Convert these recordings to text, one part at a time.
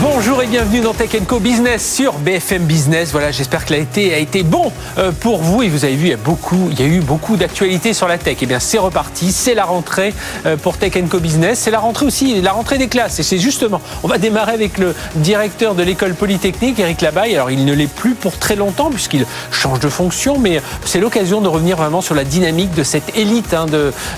Bonjour et bienvenue dans Tech Co Business sur BFM Business. Voilà, j'espère que l'été a été bon euh, pour vous et vous avez vu, il y a beaucoup, il y a eu beaucoup d'actualités sur la tech. Et eh bien, c'est reparti, c'est la rentrée euh, pour Tech Co Business, c'est la rentrée aussi, la rentrée des classes. Et c'est justement, on va démarrer avec le directeur de l'école polytechnique, Eric Labaye. Alors, il ne l'est plus pour très longtemps puisqu'il change de fonction, mais c'est l'occasion de revenir vraiment sur la dynamique de cette élite hein,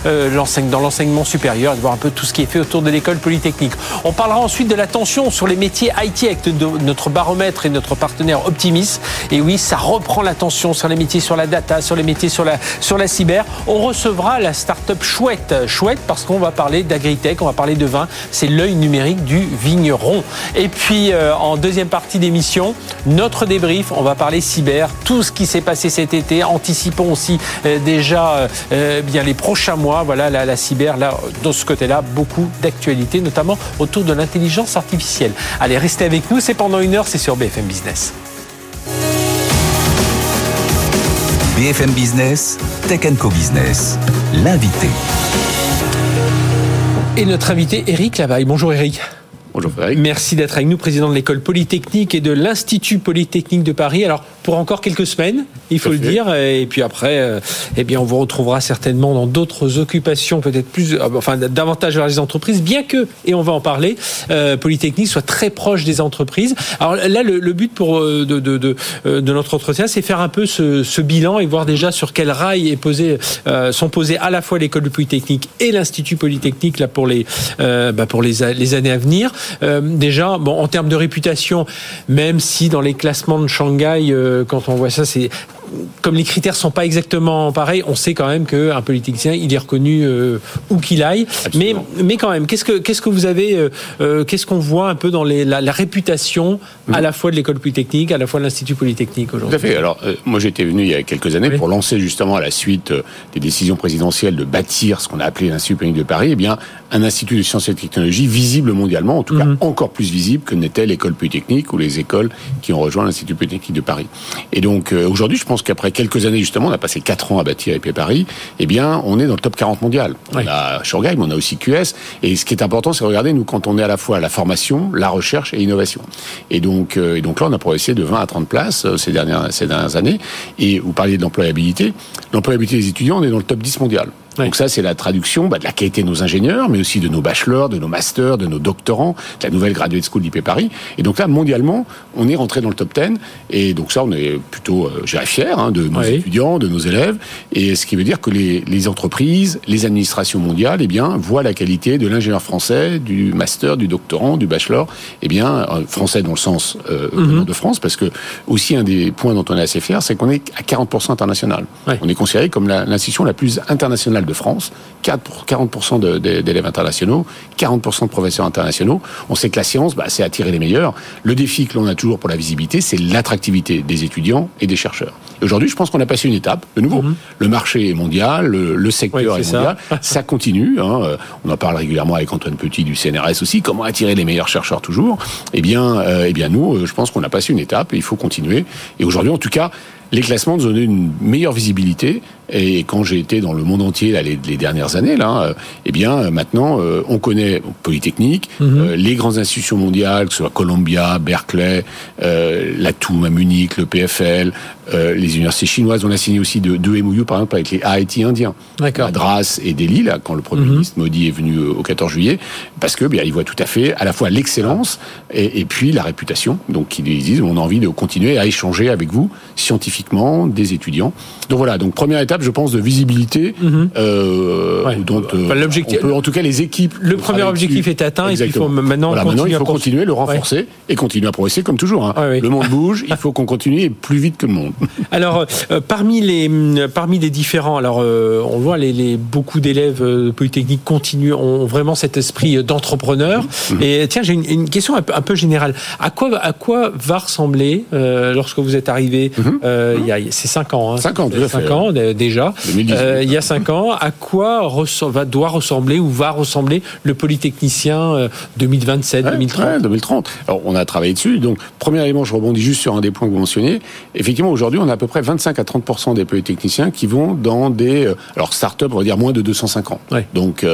euh, dans l'enseignement supérieur, de voir un peu tout ce qui est fait autour de l'école polytechnique. On parlera ensuite de la tension sur les métiers Avec notre baromètre et notre partenaire Optimis. Et oui, ça reprend l'attention sur les métiers sur la data, sur les métiers sur la, sur la cyber. On recevra la start-up Chouette. Chouette parce qu'on va parler d'agritech, on va parler de vin. C'est l'œil numérique du vigneron. Et puis, euh, en deuxième partie d'émission, notre débrief, on va parler cyber, tout ce qui s'est passé cet été. Anticipons aussi euh, déjà euh, bien les prochains mois. Voilà, la, la cyber, là, de ce côté-là, beaucoup d'actualités, notamment autour de l'intelligence artificielle. Allez, restez avec nous, c'est pendant une heure, c'est sur BFM Business. BFM Business, Tech Co Business, l'invité. Et notre invité, Eric Lavaille. Bonjour Eric. Bonjour Frédéric. Merci d'être avec nous, président de l'école polytechnique et de l'Institut polytechnique de Paris. Alors, pour encore quelques semaines, il faut le dire. Et puis après, euh, eh bien, on vous retrouvera certainement dans d'autres occupations, peut-être plus, euh, enfin, davantage vers les entreprises, bien que, et on va en parler, euh, Polytechnique soit très proche des entreprises. Alors là, le, but pour de, de, de, de, notre entretien, c'est faire un peu ce, ce, bilan et voir déjà sur quel rail est posé, sont posés à la fois l'école Polytechnique et l'Institut Polytechnique là pour les, bah, pour les, les années à venir. Déjà, bon, en termes de réputation, même si dans les classements de Shanghai quand on voit ça, c'est comme les critères sont pas exactement pareils, on sait quand même qu'un politicien, il est reconnu euh, où qu'il aille. Mais, mais quand même, qu'est-ce que, qu'est-ce que vous avez, euh, euh, qu'est-ce qu'on voit un peu dans les, la, réputation à mhm. la fois de l'école polytechnique, à la fois de l'Institut polytechnique aujourd'hui? Tout à fait. Alors, moi, j'étais venu il y a quelques années pour lancer justement à la suite des décisions présidentielles de bâtir ce qu'on a appelé l'Institut polytechnique de Paris, eh bien, un institut de sciences et de technologie visible mondialement, en tout cas mhm. encore plus visible que n'était l'école polytechnique ou les écoles qui ont rejoint l'Institut polytechnique de Paris. Et donc, aujourd'hui, je pense qu'après quelques années justement, on a passé 4 ans à bâtir IP Paris, eh bien, on est dans le top 40 mondial. On a Shurgheim, on a aussi QS. Et ce qui est important, c'est regarder, nous, quand on est à la fois à la formation, la recherche et l'innovation. Et donc, euh, et donc là, on a progressé de 20 à 30 places euh, ces, dernières, ces dernières années. Et vous parliez de l'employabilité. L'employabilité des étudiants, on est dans le top 10 mondial. Donc ça, c'est la traduction bah, de la qualité de nos ingénieurs, mais aussi de nos bachelors, de nos masters, de nos doctorants, de la nouvelle graduate school d'IP Paris. Et donc là, mondialement, on est rentré dans le top 10. Et donc ça, on est plutôt, euh, j'ai fier hein, de nos étudiants, de nos élèves. Et ce qui veut dire que les, les entreprises, les administrations mondiales, eh bien, voient la qualité de l'ingénieur français, du master, du doctorant, du bachelor, eh bien, euh, français dans le sens euh, mhm. de France, parce que aussi un des points dont on est assez fier, c'est qu'on est à 40% international. On est considéré comme l'institution la plus internationale de France, 40% d'élèves internationaux, 40% de professeurs internationaux. On sait que la science, bah, c'est attirer les meilleurs. Le défi que l'on a toujours pour la visibilité, c'est l'attractivité des étudiants et des chercheurs. Aujourd'hui, je pense qu'on a passé une étape, de nouveau. Mhm. Le marché est mondial, le, secteur est, mondial, ça, continue. Hein. Euh, on en parle régulièrement avec Antoine Petit du CNRS aussi. Comment attirer les meilleurs chercheurs toujours? Eh bien, euh, eh bien nous, euh, je pense qu'on a passé une étape et il faut continuer. Et aujourd'hui, en tout cas, les classements nous ont donné une meilleure visibilité. Et quand j'ai été dans le monde entier là, les, dernières années, là, euh, eh bien euh, maintenant euh, on connaît Polytechnique, mhm. les grandes institutions mondiales, que ce soit Columbia, Berkeley, la TUM à Munich, le PFL, les universités chinoises. On a signé aussi deux, deux MOU par exemple avec les IIT indiens, Madras et Delhi, là, quand le Premier mhm. ministre Modi est venu au 14 juillet, parce que bien, ils voient tout à fait à la fois l'excellence et, et, puis la réputation. Donc ils disent on a envie de continuer à échanger avec vous scientifiquement des étudiants. Donc voilà, donc première étape, je pense, de visibilité. Mhm. Euh, dont, euh, l'objectif, en tout cas, les équipes. Le premier objectif est atteint et il faut maintenant, maintenant il faut continuer, le renforcer et continuer à progresser comme toujours. Hein. Le monde bouge, il faut qu'on continue plus vite que le monde. Alors, euh, parmi les parmi les différents, alors on voit les, les beaucoup d'élèves polytechniques continuent ont vraiment cet esprit d'entrepreneur. Mhm. Et tiens, j'ai une, question un peu, un peu, générale. À quoi à quoi va ressembler lorsque vous êtes arrivé? Mhm euh, il y a c'est 5 ans. Hein, 5 ans, tout 5 ans déjà. Euh, il y a 5 ans. À quoi va, doit ressembler ou va ressembler le Polytechnicien 2027, 2030 2030. Alors, on a travaillé dessus. Donc, premier élément, je rebondis juste sur un des points que vous mentionnez. Effectivement, aujourd'hui, on a à peu près 25 à 30% des Polytechniciens qui vont dans des, alors, start-up, on va dire moins de 205 ans. Donc,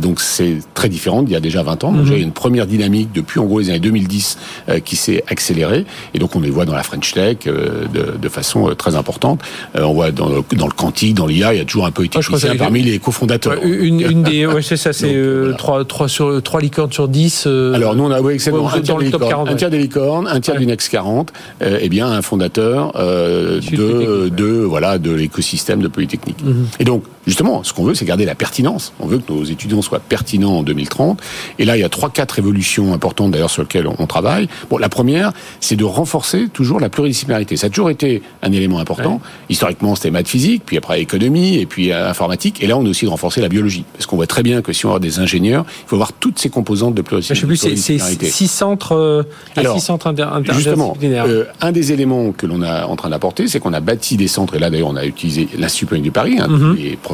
donc c'est très différent. Il y a déjà 20 ans. Il y a une première dynamique depuis, en gros, les années 2010 qui s'est accélérée. Et donc, on les voit dans la French Tech de, de façon euh, très importante. Euh, on voit dans le, dans le quantique, dans l'IA, il y a toujours un peu technicien parmi les cofondateurs. une, une, des, ouais, c'est ça, c'est euh, 3, 3, sur, 3 licornes sur 10. Euh, Alors nous, on a, oui, excellent, un, tiers des licornes, un tiers des licornes, un tiers du Next 40, euh, eh bien, un fondateur euh, de, de, voilà, de l'écosystème de Polytechnique. Mhm. Et donc, justement, ce qu'on veut, c'est garder la pertinence. On veut que nos étudiants soient pertinents en 2030. Et là, il y a trois, quatre évolutions importantes d'ailleurs sur lesquelles on, travaille. Bon, la première, c'est de renforcer toujours la pluridisciplinarité. Ça a toujours été un élément important. Historiquement, c'était maths physique, puis après économie, et puis euh, informatique. Et là, on a aussi de renforcer la biologie. Parce qu'on voit très bien que si on a des ingénieurs, il faut avoir toutes ces composantes de pluridisciplinarité. Je sais plus, c'est six centres, euh, Alors, six centres Justement, euh, un des éléments que l'on est en train d'apporter, c'est qu'on a bâti des centres, et là d'ailleurs on a utilisé l'Institut du Paris, hein,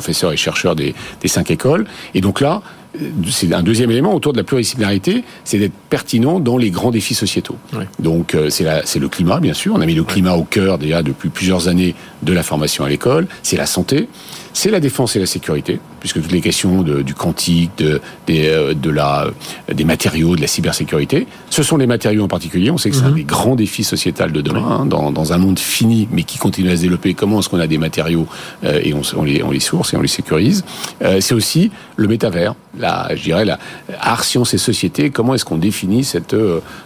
professeurs et chercheurs des, des cinq écoles. Et donc là, c'est un deuxième élément autour de la pluridisciplinarité, c'est d'être pertinent dans les grands défis sociétaux. Donc euh, c'est le climat, bien sûr. On a mis le climat au cœur déjà depuis plusieurs années de la formation à l'école. C'est la santé, c'est la défense et la sécurité, puisque toutes les questions de, du quantique, de, des, euh, de la, des matériaux, de la cybersécurité, ce sont les matériaux en particulier. On sait que c'est un mhm. des grands défis sociétals de demain, hein, dans, dans, un monde fini, mais qui continue à se développer. Comment est-ce qu'on a des matériaux euh, et on, on, les, on les source et on les sécurise? Euh, C'est aussi le métavers, la, je dirais, la art, science et société. Comment est-ce qu'on définit cette,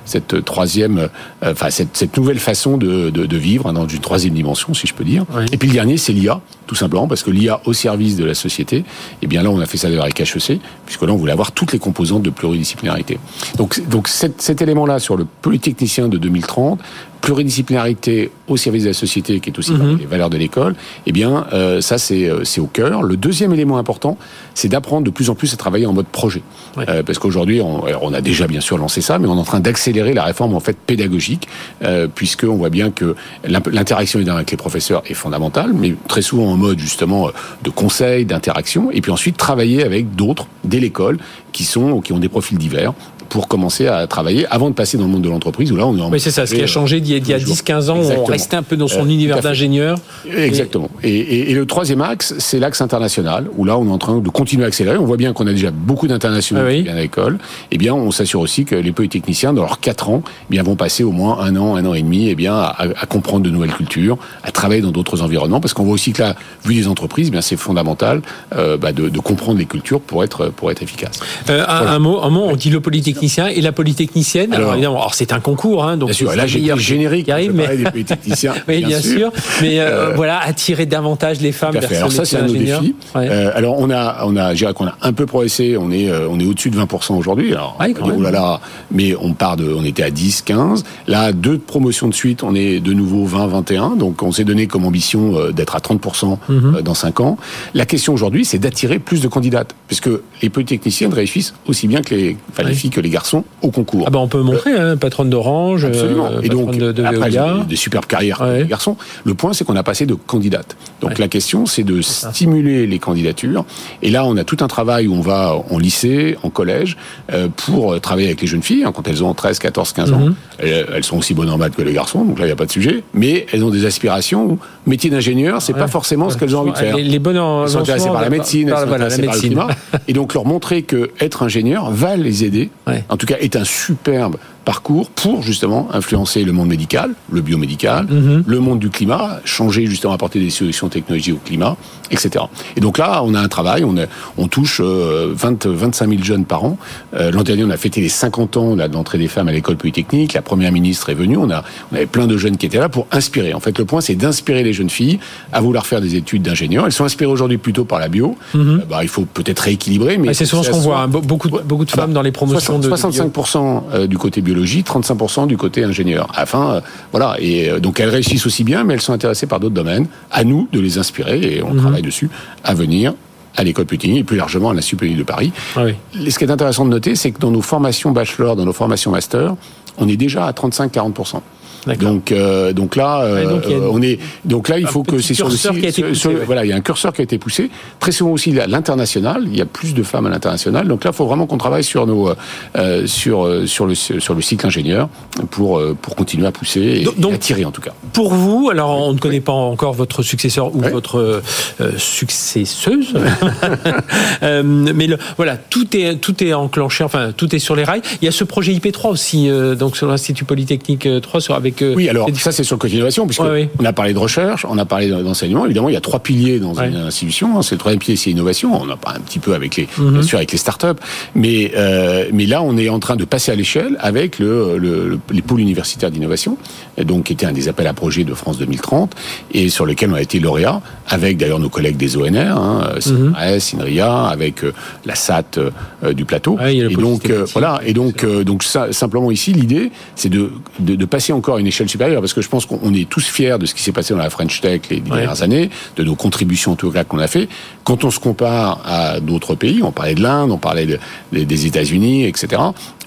cette troisième, enfin cette, cette, nouvelle façon de, de, de vivre hein, dans une troisième dimension, si je peux dire. Et puis le dernier, c'est l'IA, tout simplement, parce que l'IA au service de la société. Et eh bien là, on a fait ça avec HEC, puisque là, on voulait avoir toutes les composantes de pluridisciplinarité. Donc, cet élément-là sur le polytechnicien de 2030, pluridisciplinarité au service de la société, qui est aussi mm les valeurs de l'école, eh bien, euh, ça, euh, c'est au cœur. Le deuxième élément important, c'est d'apprendre de plus en plus à travailler en mode projet. Euh, parce qu'aujourd'hui, on, on, a déjà bien sûr lancé ça, mais on est en train d'accélérer la réforme en fait pédagogique, euh, puisqu'on voit bien que l'interaction avec les professeurs est fondamentale, mais très souvent en mode justement de conseil, d'interaction, et puis ensuite travailler avec d'autres dès l'école qui sont qui ont des profils divers pour commencer à travailler avant de passer dans le monde de l'entreprise où là on est en Oui, c'est ça, ce qui a changé il y a, 10-15 ans, on restait un peu dans son euh, univers d'ingénieur. Exactement. Et, et, le troisième axe, c'est l'axe international où là on est en train de continuer à accélérer. On voit bien qu'on a déjà beaucoup d'internationaux ah qui viennent à l'école. Eh bien, on s'assure aussi que les polytechniciens, dans leurs 4 ans, eh bien, vont passer au moins un an, un an et demi eh bien, à, à comprendre de nouvelles cultures, à travailler dans d'autres environnements parce qu'on voit aussi que là, vu les entreprises, eh bien c'est fondamental euh, bah, de, de, comprendre les cultures pour être, pour être efficace. Euh, un, mot, un mot, on dit le polytechnicien et la polytechnicienne. Alors, évidemment, alors c'est un concours, hein, donc bien sûr, là j'ai le générique qui arrive, mais des polytechniciens. oui, bien, sûr. Mais euh, euh, voilà, attirer davantage les femmes vers Alors ça, c'est un autre défi. Euh, alors on a, on a, je dirais qu'on a un peu progressé. On est, on est au-dessus de 20% aujourd'hui. Alors, oh là là, mais on part de, on était à 10, 15. Là, deux promotions de suite, on est de nouveau 20, 21. Donc on s'est donné comme ambition d'être à 30% mhm. dans 5 ans. La question aujourd'hui, c'est d'attirer plus de candidates, puisque les polytechniciennes réussissent aussi bien que les, enfin, les filles que les garçons au concours. Ah bah on peut montrer, hein, patronne d'Orange, absolument. Euh, et donc de, de après, des superbes carrières les garçons. Le point, c'est qu'on a passé de candidates. Donc la question, c'est de stimuler les candidatures. Et là, on a tout un travail où on va en lycée, en collège, euh, pour travailler avec les jeunes filles hein, quand elles ont 13, 14, 15 ans. Mhm. Elles, sont aussi bonnes en maths que les garçons, donc là, il n'y a pas de sujet. Mais elles ont des aspirations où métier d'ingénieur, c'est pas forcément ce qu'elles ont envie de faire. Les, bonnes elles sont intéressées par la médecine, elles sont intéressées par le climat. Et donc leur montrer que être ingénieur va les aider en tout cas, est un superbe parcours pour justement influencer le monde médical, le biomédical, mhm. le monde du climat, changer justement, apporter des solutions technologiques au climat, etc. Et donc là, on a un travail, on, on touche 20, 25 000 jeunes par an. Euh, l'an dernier, on a fêté les 50 ans de l'entrée des femmes à l'école polytechnique. La première ministre est venue. On, a, on avait plein de jeunes qui étaient là pour inspirer. En fait, le point, c'est d'inspirer les jeunes filles à vouloir faire des études d'ingénieur. Elles sont inspirées aujourd'hui plutôt par la bio. Mhm. Euh, bah, il faut peut-être rééquilibrer, mais c'est souvent ce qu'on voit. Hein. beaucoup, de, beaucoup de femmes dans les promotions 65 de 65% euh, du côté bio 35% du côté ingénieur. Enfin, euh, voilà. Et euh, donc elles réussissent aussi bien, mais elles sont intéressées par d'autres domaines. À nous de les inspirer et on mhm. travaille dessus à venir à l'école Putigny et plus largement à l'Institut Putigny de Paris. Ah Ce qui est intéressant de noter, c'est que dans nos formations bachelor, dans nos formations master, on est déjà à 35-40%. Donc, euh, donc là, euh, on est, donc là, il faut que c'est sur le site. Voilà, il y a un curseur qui a été poussé. Très souvent aussi à l'international. Il y a plus de femmes à l'international. Donc là, il faut vraiment qu'on travaille sur nos, euh, sur sur le sur le cycle ingénieur pour pour continuer à pousser et, donc, attirer en tout cas. Pour vous, alors on ne connaît pas encore votre successeur ou votre successeuse, mais le, voilà, tout est tout est enclenché. Enfin, tout est sur les rails. Il y a ce projet IP3 aussi, donc sur l'Institut Polytechnique 3 sur avec oui, alors ça c'est sur le côté innovation, puisque on a parlé de recherche, on a parlé d'enseignement. Évidemment, il y a trois piliers dans une institution. Hein. C'est le troisième pilier, c'est innovation. On a pas un petit peu avec les, mhm. bien sûr, avec les startups, mais euh, mais là, on est en train de passer à l'échelle avec le, le, les pôles universitaires d'innovation, donc qui était un des appels à projets de France 2030 et sur lequel on a été lauréat, avec d'ailleurs nos collègues des ONR, hein, mhm. INRIA, avec euh, la SAT euh, du plateau. et donc voilà. Et donc donc ça, simplement ici, l'idée, c'est de, de, de passer encore une échelle supérieure, parce que je pense qu'on est tous fiers de ce qui s'est passé dans la French Tech les dernières années, de nos contributions en tout cas qu'on a fait. Quand on se compare à d'autres pays, on parlait de l'Inde, on parlait des États-Unis, etc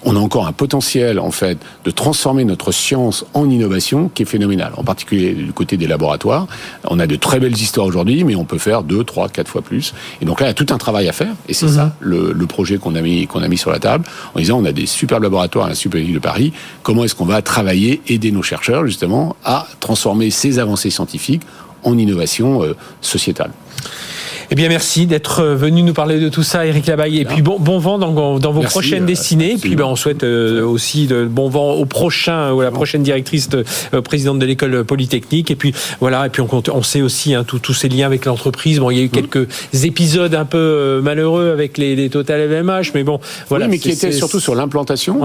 on a encore un potentiel en fait de transformer notre science en innovation qui est phénoménal. En particulier du côté des laboratoires, on a de très belles histoires aujourd'hui, mais on peut faire deux, trois, quatre fois plus. Et donc là, il y a tout un travail à faire, et c'est mhm. ça le, projet qu'on a mis qu'on a mis sur la table en disant on a des super laboratoires à l'Institut de Paris. Comment est-ce qu'on va travailler, aider nos chercheurs justement à transformer ces avancées scientifiques en innovation euh, sociétale? Eh bien, merci d'être euh, venu nous parler de tout ça, Eric Labaye. Et puis, bon, bon vent dans, dans vos prochaines euh, destinées. Et puis, ben, on souhaite aussi de bon vent au prochain ou à la prochaine directrice, de, présidente de l'école polytechnique. Et puis, voilà. Et puis, on, on sait aussi hein, tous ces liens avec l'entreprise. Bon, il y a eu quelques épisodes un peu malheureux avec les, les Total LVMH, mais bon, voilà. Oui, mais qui étaient surtout sur l'implantation.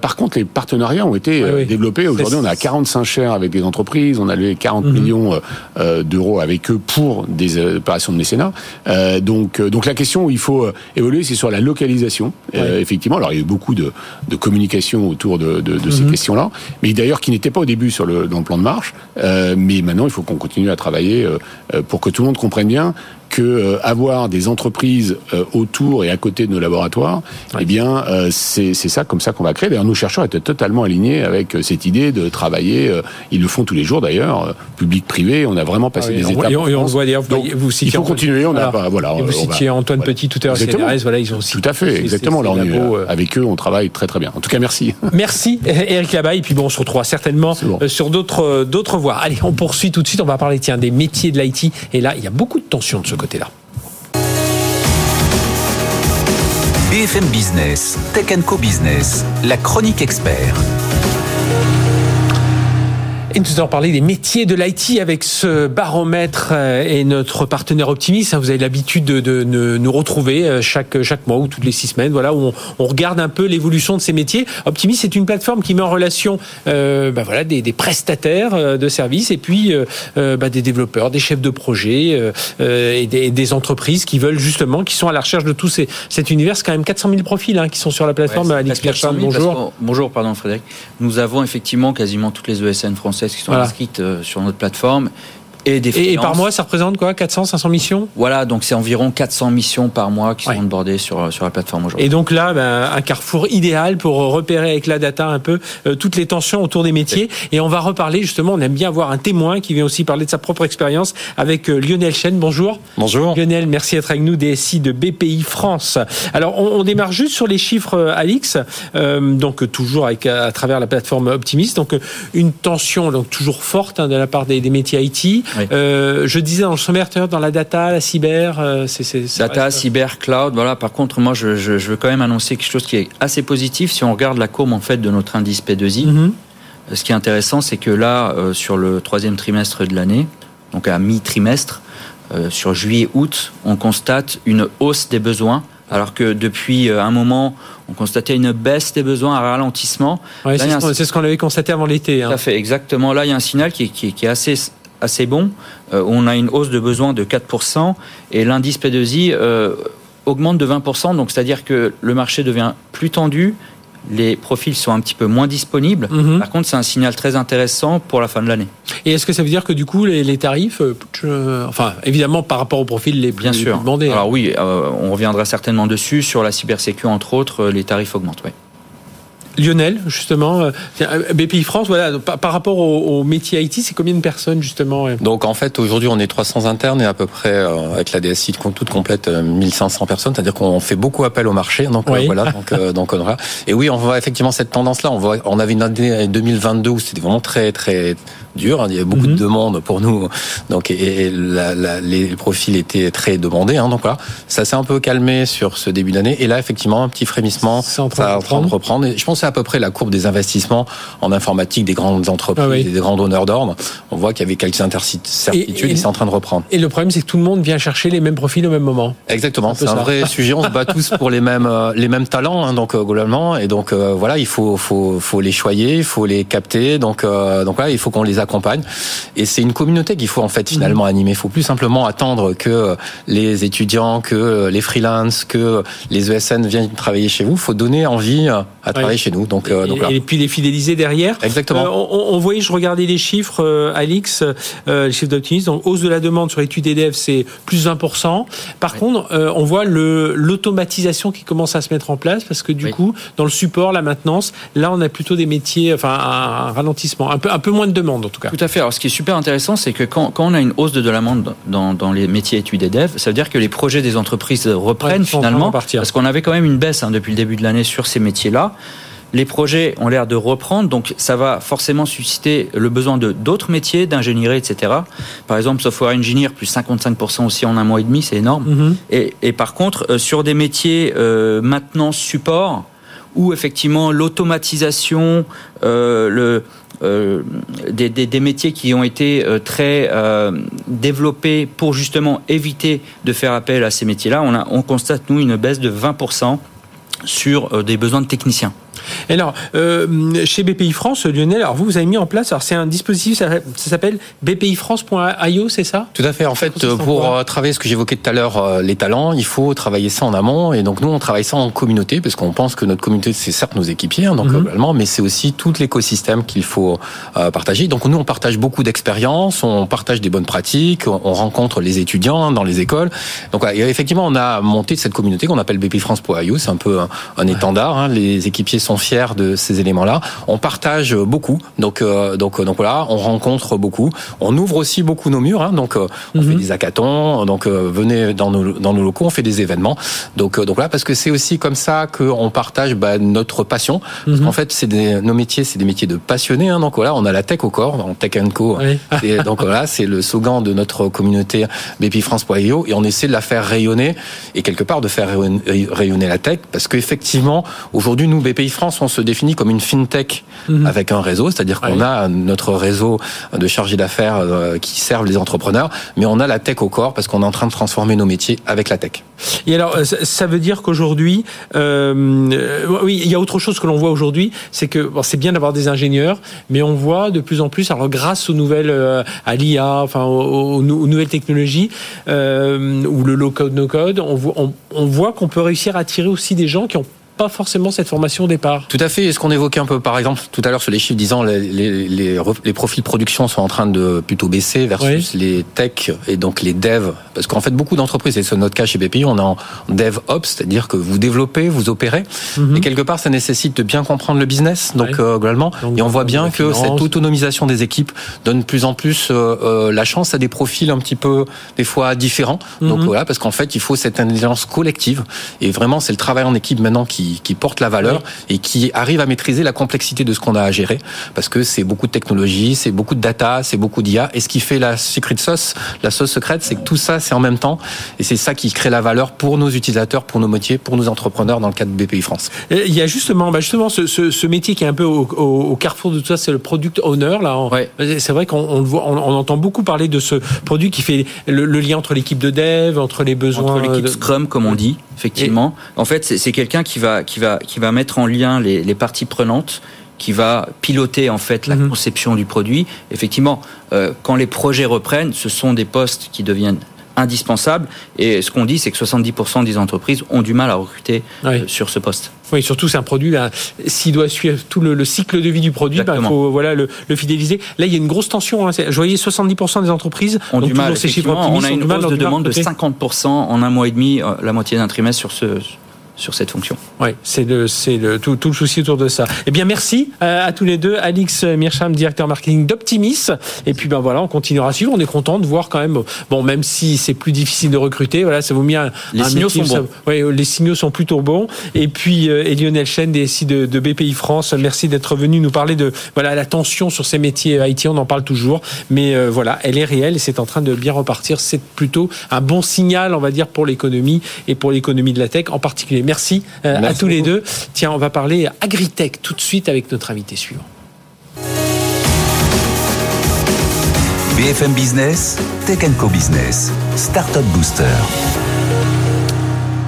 par contre, les partenariats ont été développés. Aujourd'hui, on a 45 chers avec des entreprises. On a levé 40 mhm. millions d'euros avec eux pour des opérations de mécénat. Euh, donc, euh, donc la question où il faut euh, évoluer, c'est sur la localisation. effectivement, alors il y a eu beaucoup de, de communication autour de, de, de ces mhm. questions-là, mais d'ailleurs qui n'étaient pas au début sur le, dans le plan de marche. mais maintenant, il faut qu'on continue à travailler pour que tout le monde comprenne bien que euh, avoir des entreprises euh, autour et à côté de nos laboratoires, eh bien, euh, c'est ça comme ça qu'on va créer. D'ailleurs, nos chercheurs étaient totalement alignés avec cette idée de travailler. ils le font tous les jours d'ailleurs, public-privé. On a vraiment passé ah des étapes. Et on, voit d'ailleurs, vous il faut continuer. On a pas, voilà. vous citiez Antoine Petit tout à l'heure. Voilà, ils ont. Tout à fait, exactement. Là, on est, avec eux, on travaille très très bien. En tout cas, merci. Merci, Eric Labaye. Et puis bon, on se retrouvera certainement sur d'autres d'autres voies. Allez, on poursuit tout de suite. On va parler tiens des métiers de l'IT. Et là, il y a beaucoup de tensions de ce BFM Business, Tech Co Business, la chronique expert. Et nous allons parler des métiers de l'IT avec ce baromètre euh, et notre partenaire Optimis. Hein, vous avez l'habitude de, nous retrouver euh, chaque, chaque mois ou toutes les six semaines, voilà, où on, regarde un peu l'évolution de ces métiers. Optimis, c'est une plateforme qui met en relation euh, bah voilà, des, prestataires de services et puis bah des développeurs, des chefs de projet et des, entreprises qui veulent justement, qui sont à la recherche de tout ces, cet univers. C'est quand même 400 000 profils hein, qui sont sur la plateforme. Bonjour. Bonjour, pardon Frédéric. Nous avons effectivement quasiment toutes les ESN françaises qui sont inscrites euh, sur notre plateforme et des Et par mois, ça représente quoi 400, 500 missions? Voilà, donc c'est environ 400 missions par mois qui sont bordées sur, sur la plateforme aujourd'hui. Et donc là, ben, un carrefour idéal pour repérer avec la data un peu euh, toutes les tensions autour des métiers. Et on va reparler justement, on aime bien avoir un témoin qui vient aussi parler de sa propre expérience avec euh, Lionel Chen. Bonjour. Bonjour. Lionel, merci d'être avec nous, DSI de BPI France. Alors, on, on démarre juste sur les chiffres, euh, Alix. Euh, donc, toujours avec, à travers la plateforme Optimist. Donc, une tension donc toujours forte hein, de la part des, des métiers IT. Euh, je disais dans le sommaire, dans la data, la cyber, euh, c'est data, cyber, cloud. Voilà. Par contre, moi, je, veux quand même annoncer quelque chose qui est assez positif. Si on regarde la courbe en fait de notre indice P2I, mhm. euh, ce qui est intéressant, c'est que là, sur le troisième trimestre de l'année, donc à mi-trimestre, sur juillet-août, on constate une hausse des besoins alors que depuis un moment, on constatait une baisse des besoins, un ralentissement. c'est ce qu'on avait constaté avant l'été. Hein. Tout à fait, exactement. Là, il y a un signal qui est assez assez bon. Euh, on a une hausse de besoin de 4% et l'indice P2I euh, augmente de 20%. Donc, c'est-à-dire que le marché devient plus tendu. Les profils sont un petit peu moins disponibles. Mhm. Par contre, c'est un signal très intéressant pour la fin de l'année. Et est-ce que ça veut dire que du coup, les, tarifs, euh, enfin, évidemment, par rapport aux profils les plus, Bien sûr. demandés hein. Alors oui, on reviendra certainement dessus. Sur la cybersécurité, entre autres, les tarifs augmentent. Lionel, justement, euh, euh, BPI France, voilà, par, rapport au, métier IT, c'est combien de personnes justement Donc en fait, aujourd'hui, on est 300 internes et à peu près euh, avec la DSI toute complète 1500 personnes, c'est-à-dire qu'on fait beaucoup appel au marché. Donc voilà, donc, donc voilà. Et oui, on voit effectivement cette tendance-là. On voit, on avait une année 2022 où c'était vraiment très très dur. Hein. Il y avait beaucoup de mhm. demandes pour nous, donc et, la, la, les profils étaient très demandés. Hein, donc voilà, ça s'est un peu calmé sur ce début d'année. Et là, effectivement, un petit frémissement, ça est en train de reprendre. Et je pense c'est à peu près la courbe des investissements en informatique des grandes entreprises ah et des grands donneurs d'ordre. On voit qu'il y avait quelques incertitudes et, c'est en train de reprendre. Et le problème, c'est que tout le monde vient chercher les mêmes profils au même moment. Exactement, c'est un, vrai sujet. On se bat tous pour les mêmes euh, les mêmes talents, hein, donc euh, globalement. Et donc euh, voilà, il faut faut faut les choyer, il faut les capter. Donc donc voilà, il faut qu'on les accompagne. Et c'est une communauté qu'il faut en fait finalement mhm. animer. Il faut plus simplement attendre que les étudiants, que les freelances, que les ESN viennent travailler chez vous. Il faut donner envie à travailler chez nous. Donc, euh, et, puis les fidéliser derrière. Exactement. Euh, on, voyait, je regardais les chiffres, euh, Alix, les chiffres d'optimisme. Donc hausse de la demande sur études et dev, c'est plus 20%. Par contre, on voit l'automatisation qui commence à se mettre en place parce que du coup, dans le support, la maintenance, là, on a plutôt des métiers, enfin un, ralentissement, un peu, un peu moins de demande tout cas. Tout à fait. Alors ce qui est super intéressant, c'est que quand, quand, on a une hausse de la demande dans, dans, les métiers études et dev, ça veut dire que les projets des entreprises reprennent finalement, parce qu'on avait quand même une baisse hein, depuis le début de l'année sur ces métiers-là. Les projets ont l'air de reprendre, donc ça va forcément susciter le besoin de d'autres métiers, d'ingénierie, etc. Par exemple, software engineer, plus 55% aussi en un mois et demi, c'est énorme. Mhm. et, par contre, euh, sur des métiers euh, maintenance, support, où effectivement l'automatisation, euh, le, des, métiers qui ont été très développés pour justement éviter de faire appel à ces métiers-là, on, on constate, nous, une baisse de 20% sur des besoins de techniciens. Alors, euh, chez BPI France, Lionel, alors vous, vous avez mis en place, alors c'est un dispositif, ça, s'appelle bpifrance.io, c'est ça? Tout à fait. En fait, pour euh, travailler ce que j'évoquais tout à l'heure, euh, les talents, il faut travailler ça en amont. Et donc, nous, on travaille ça en communauté, parce qu'on pense que notre communauté, c'est certes nos équipiers, hein, donc mhm. globalement, mais c'est aussi tout l'écosystème qu'il faut partager. Donc, nous, on partage beaucoup d'expériences, on partage des bonnes pratiques, on, rencontre les étudiants dans les écoles. Donc, effectivement, on a monté cette communauté qu'on appelle bpifrance.io. C'est un peu un, étendard. Hein. Les équipiers sont fiers de ces éléments-là. On partage beaucoup, donc euh, donc donc voilà, on rencontre beaucoup. On ouvre aussi beaucoup nos murs, hein, donc euh, on fait mhm. des hackathons, donc euh, venez dans nos dans nos locaux, on fait des événements. Donc donc là parce que c'est aussi comme ça qu'on partage bah, notre passion. Parce mhm. qu'en fait, c'est nos métiers, c'est des métiers de passionnés. Hein, donc voilà, on a la tech au corps, dans Tech Co. Et donc voilà, c'est le slogan de notre communauté bpfrance.io et on essaie de la faire rayonner et quelque part de faire rayonner la tech parce qu'effectivement aujourd'hui nous BPI France on se définit comme une fintech mhm. avec un réseau, c'est-à-dire qu'on a notre réseau de chargés d'affaires euh, qui servent les entrepreneurs, mais on a la tech au corps parce qu'on est en train de transformer nos métiers avec la tech. Et alors, euh, ça veut dire qu'aujourd'hui, euh, oui, il y a autre chose que l'on voit aujourd'hui, c'est que bon, c'est bien d'avoir des ingénieurs, mais on voit de plus en plus, alors grâce aux nouvelles, à l'IA, enfin aux, nouvelles technologies, ou le low code no code, on voit, on voit qu'on peut réussir à attirer aussi des gens qui ont pas forcément cette formation au départ. Tout à fait. Et ce qu'on évoquait un peu, par exemple, tout à l'heure sur les chiffres disant les, les, les, les profils de production sont en train de plutôt baisser versus les tech et donc les devs? Parce qu'en fait, beaucoup d'entreprises, et c'est notre cas chez BPI, on est en dev ops, c'est-à-dire que vous développez, vous opérez. Mhm. Et quelque part, ça nécessite de bien comprendre le business, donc euh, globalement. et on voit bien que cette autonomisation des équipes donne de plus en plus euh, euh, la chance à des profils un petit peu, des fois, différents. Donc mhm. voilà, parce qu'en fait, il faut cette intelligence collective. Et vraiment, c'est le travail en équipe maintenant qui qui, porte la valeur et qui arrive à maîtriser la complexité de ce qu'on a à gérer. Parce que c'est beaucoup de technologie, c'est beaucoup de data, c'est beaucoup d'IA. Et ce qui fait la secret sauce, la sauce secrète, c'est que tout ça, c'est en même temps. Et c'est ça qui crée la valeur pour nos utilisateurs, pour nos métiers, pour nos entrepreneurs dans le cadre de BPI France. il y a justement, bah justement ce, ce, métier qui est un peu au, carrefour de tout ça, c'est le product owner. Là, c'est vrai qu'on on, on, entend beaucoup parler de ce produit qui fait le, lien entre l'équipe de dev, entre les besoins, entre l'équipe Scrum, comme on dit, effectivement. en fait, c'est quelqu'un qui va qui va, qui va mettre en lien les, les parties prenantes qui va piloter en fait la mhm. conception du produit. Effectivement, euh, quand les projets reprennent, ce sont des postes qui deviennent indispensables. Et ce qu'on dit, c'est que 70% des entreprises ont du mal à recruter euh, sur ce poste. Oui, surtout c'est un produit, s'il doit suivre tout le, cycle de vie du produit, il ben, faut voilà, le, fidéliser. Là, il y a une grosse tension. Hein. Je voyais 70% des entreprises ont du mal. Ces chiffres on a une hausse de demande de 50% en un mois et demi, euh, la moitié d'un trimestre sur ce, sur cette fonction. Oui, c'est le, c'est le, tout, tout, le souci autour de ça. Eh bien, merci euh, à tous les deux. Alix Mircham, directeur marketing d'Optimis. Et puis, ben voilà, on continuera à suivre. On est content de voir quand même, bon, même si c'est plus difficile de recruter, voilà, ça vous met un, les signaux sont bons. oui, les signaux sont plutôt bons. Et puis, euh, et Lionel Chen, DSI de, de BPI France, merci d'être venu nous parler de, voilà, la tension sur ces métiers IT. On en parle toujours. Mais euh, voilà, elle est réelle et c'est en train de bien repartir. C'est plutôt un bon signal, on va dire, pour l'économie et pour l'économie de la tech en particulier. Merci, euh, à tous les deux. Tiens, on va parler agritech tout de suite avec notre invité suivant. BFM Business, Tech Co Business, Startup Booster.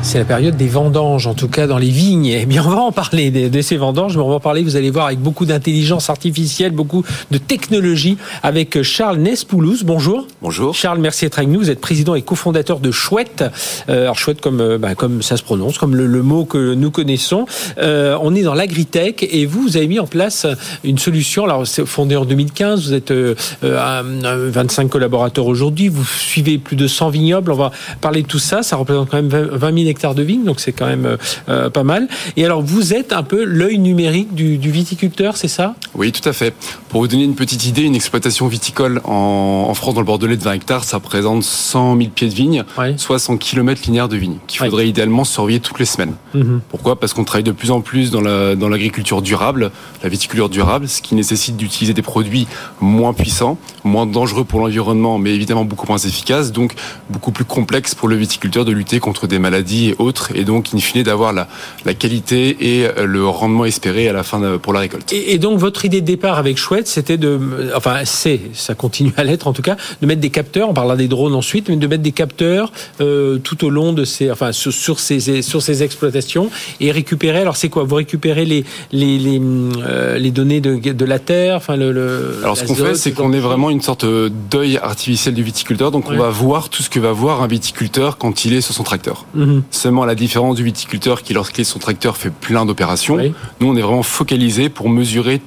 C'est la période des vendanges, en tout cas dans les vignes. Eh bien, on va en parler de, ces vendanges, mais on va en parler, vous allez voir, avec beaucoup d'intelligence artificielle, beaucoup de technologie, avec Charles Nespoulos. Bonjour. Bonjour. Charles, merci d'être avec nous. Vous êtes président et cofondateur de Chouette. Euh, alors, Chouette, comme, euh, bah, comme ça se prononce, comme le, le mot que nous connaissons. Euh, on est dans l'agritech et vous, vous avez mis en place une solution. Alors, c'est fondé en 2015. Vous êtes euh, à 25 collaborateurs aujourd'hui. Vous suivez plus de 100 vignobles. On va parler de tout ça. Ça représente quand même 20 000 hectares de vignes, donc c'est quand même euh, pas mal. Et alors, vous êtes un peu l'œil numérique du, du viticulteur, c'est ça? Oui, tout à fait. Pour vous donner une petite idée, une exploitation viticole en, en France, dans le Bordelais de 20 hectares, ça représente 100 000 pieds de vignes, Ouais. soit 100 km linéaires de vignes, qu'il Ouais. faudrait idéalement surveiller toutes les semaines. Mhm. Pourquoi? Parce qu'on travaille de plus en plus dans la- dans l'agriculture durable, la viticulture durable, ce qui nécessite d'utiliser des produits moins puissants, moins dangereux pour l'environnement, mais évidemment beaucoup moins efficaces, donc beaucoup plus complexe pour le viticulteur de lutter contre des maladies et autres, et donc in fine d'avoir la, la qualité et le rendement espéré à la fin de- pour la récolte. Et, et donc votre idée de départ avec Chouette, c'était de, enfin c'est, ça continue à l'être en tout cas, de mettre des capteurs. On parlera des drones ensuite, mais de mettre des capteurs euh, tout au long de ces, enfin sur, sur ces sur ces exploitations et récupérer. Alors c'est quoi? Vous récupérez les les les, euh, les données de, de la terre, enfin le. le Alors ce qu'on fait, c'est qu'on est vraiment une sorte d'œil artificiel du viticulteur. Donc Ouais. on va voir tout ce que va voir un viticulteur quand il est sur son tracteur. Mhm. Seulement à la différence du viticulteur qui, lorsqu'il est son tracteur, fait plein d'opérations. Oui. Nous, on est vraiment focalisé pour mesurer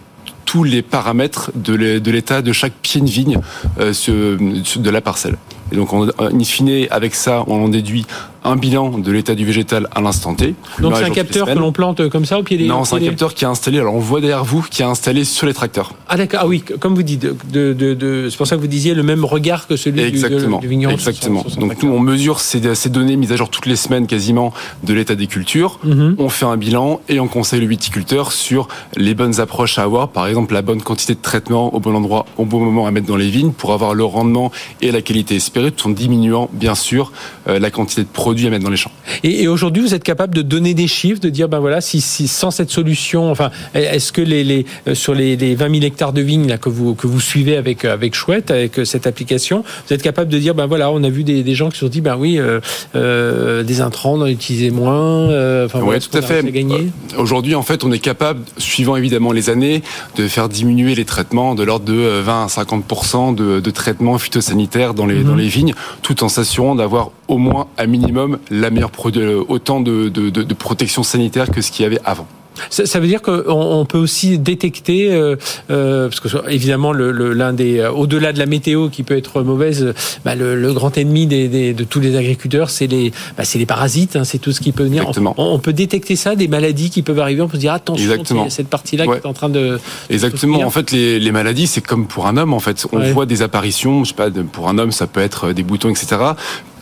tous les paramètres de l'é- de l'état de chaque pied de vigne euh, de la parcelle. Et donc, on, in fine, avec ça, on en déduit un bilan de l'état du végétal à l'instant T. Donc c'est un capteur que l'on plante comme ça au pied des. Non, c'est un des- capteur qui est installé. Alors, on voit derrière vous, qui est installé sur les tracteurs. Ah d'accord. Ah oui, comme vous dites, de, de, de- c'est pour ça que vous disiez le même regard que celui du- Exactement. du, du vigneron. sur son- Exactement. sur son Donc tracteur. nous, on mesure ces, ces données mises à jour toutes les semaines quasiment de l'état des cultures. Mhm. On fait un bilan et on conseille le viticulteur sur les bonnes approches à avoir. Par exemple, la bonne quantité de traitement au bon endroit, au bon moment à mettre dans les vignes pour avoir le rendement et la qualité espérée, tout en diminuant bien sûr euh, la quantité de produits à mettre dans les champs. Et, et aujourd'hui, vous êtes capable de donner des chiffres, de dire ben voilà, si, si sans cette solution, enfin, est-ce que les, les euh, sur les, les 20 000 hectares de vignes là que vous que vous suivez avec euh, avec Chouette, avec euh, cette application, vous êtes capable de dire ben voilà, on a vu des, des gens qui se sont dit ben oui, euh, euh, des intrants, on en utilisait moins, euh, enfin Ouais, tout à fait. à Aujourd'hui, en fait, on est capable, suivant évidemment les années, de faire diminuer les traitements de l'ordre de euh, 20 à 50 de, de traitements phytosanitaires dans les, Mhm. dans les vignes, tout en s'assurant d'avoir au moins, à minimum, la meilleure pro- autant de, de, de, de protection sanitaire que ce qu'il y avait avant. Ça, ça veut dire qu'on on peut aussi détecter, euh, euh, parce que évidemment le- le- l'un des, euh, au-delà de la météo qui peut être mauvaise, bah, le, le grand ennemi des, des- de tous les agriculteurs, c'est les, bah, les parasites, hein, c'est tout ce qui peut venir. Exactement. On, on peut détecter ça, des maladies qui peuvent arriver. On peut se dire attention, Exactement. il y a cette partie-là Ouais. qui est en train de. Exactement. En fait, les, les maladies, c'est comme pour un homme. En fait, on Ouais. voit des apparitions. Je sais pas. Pour un homme, ça peut être des boutons, etc.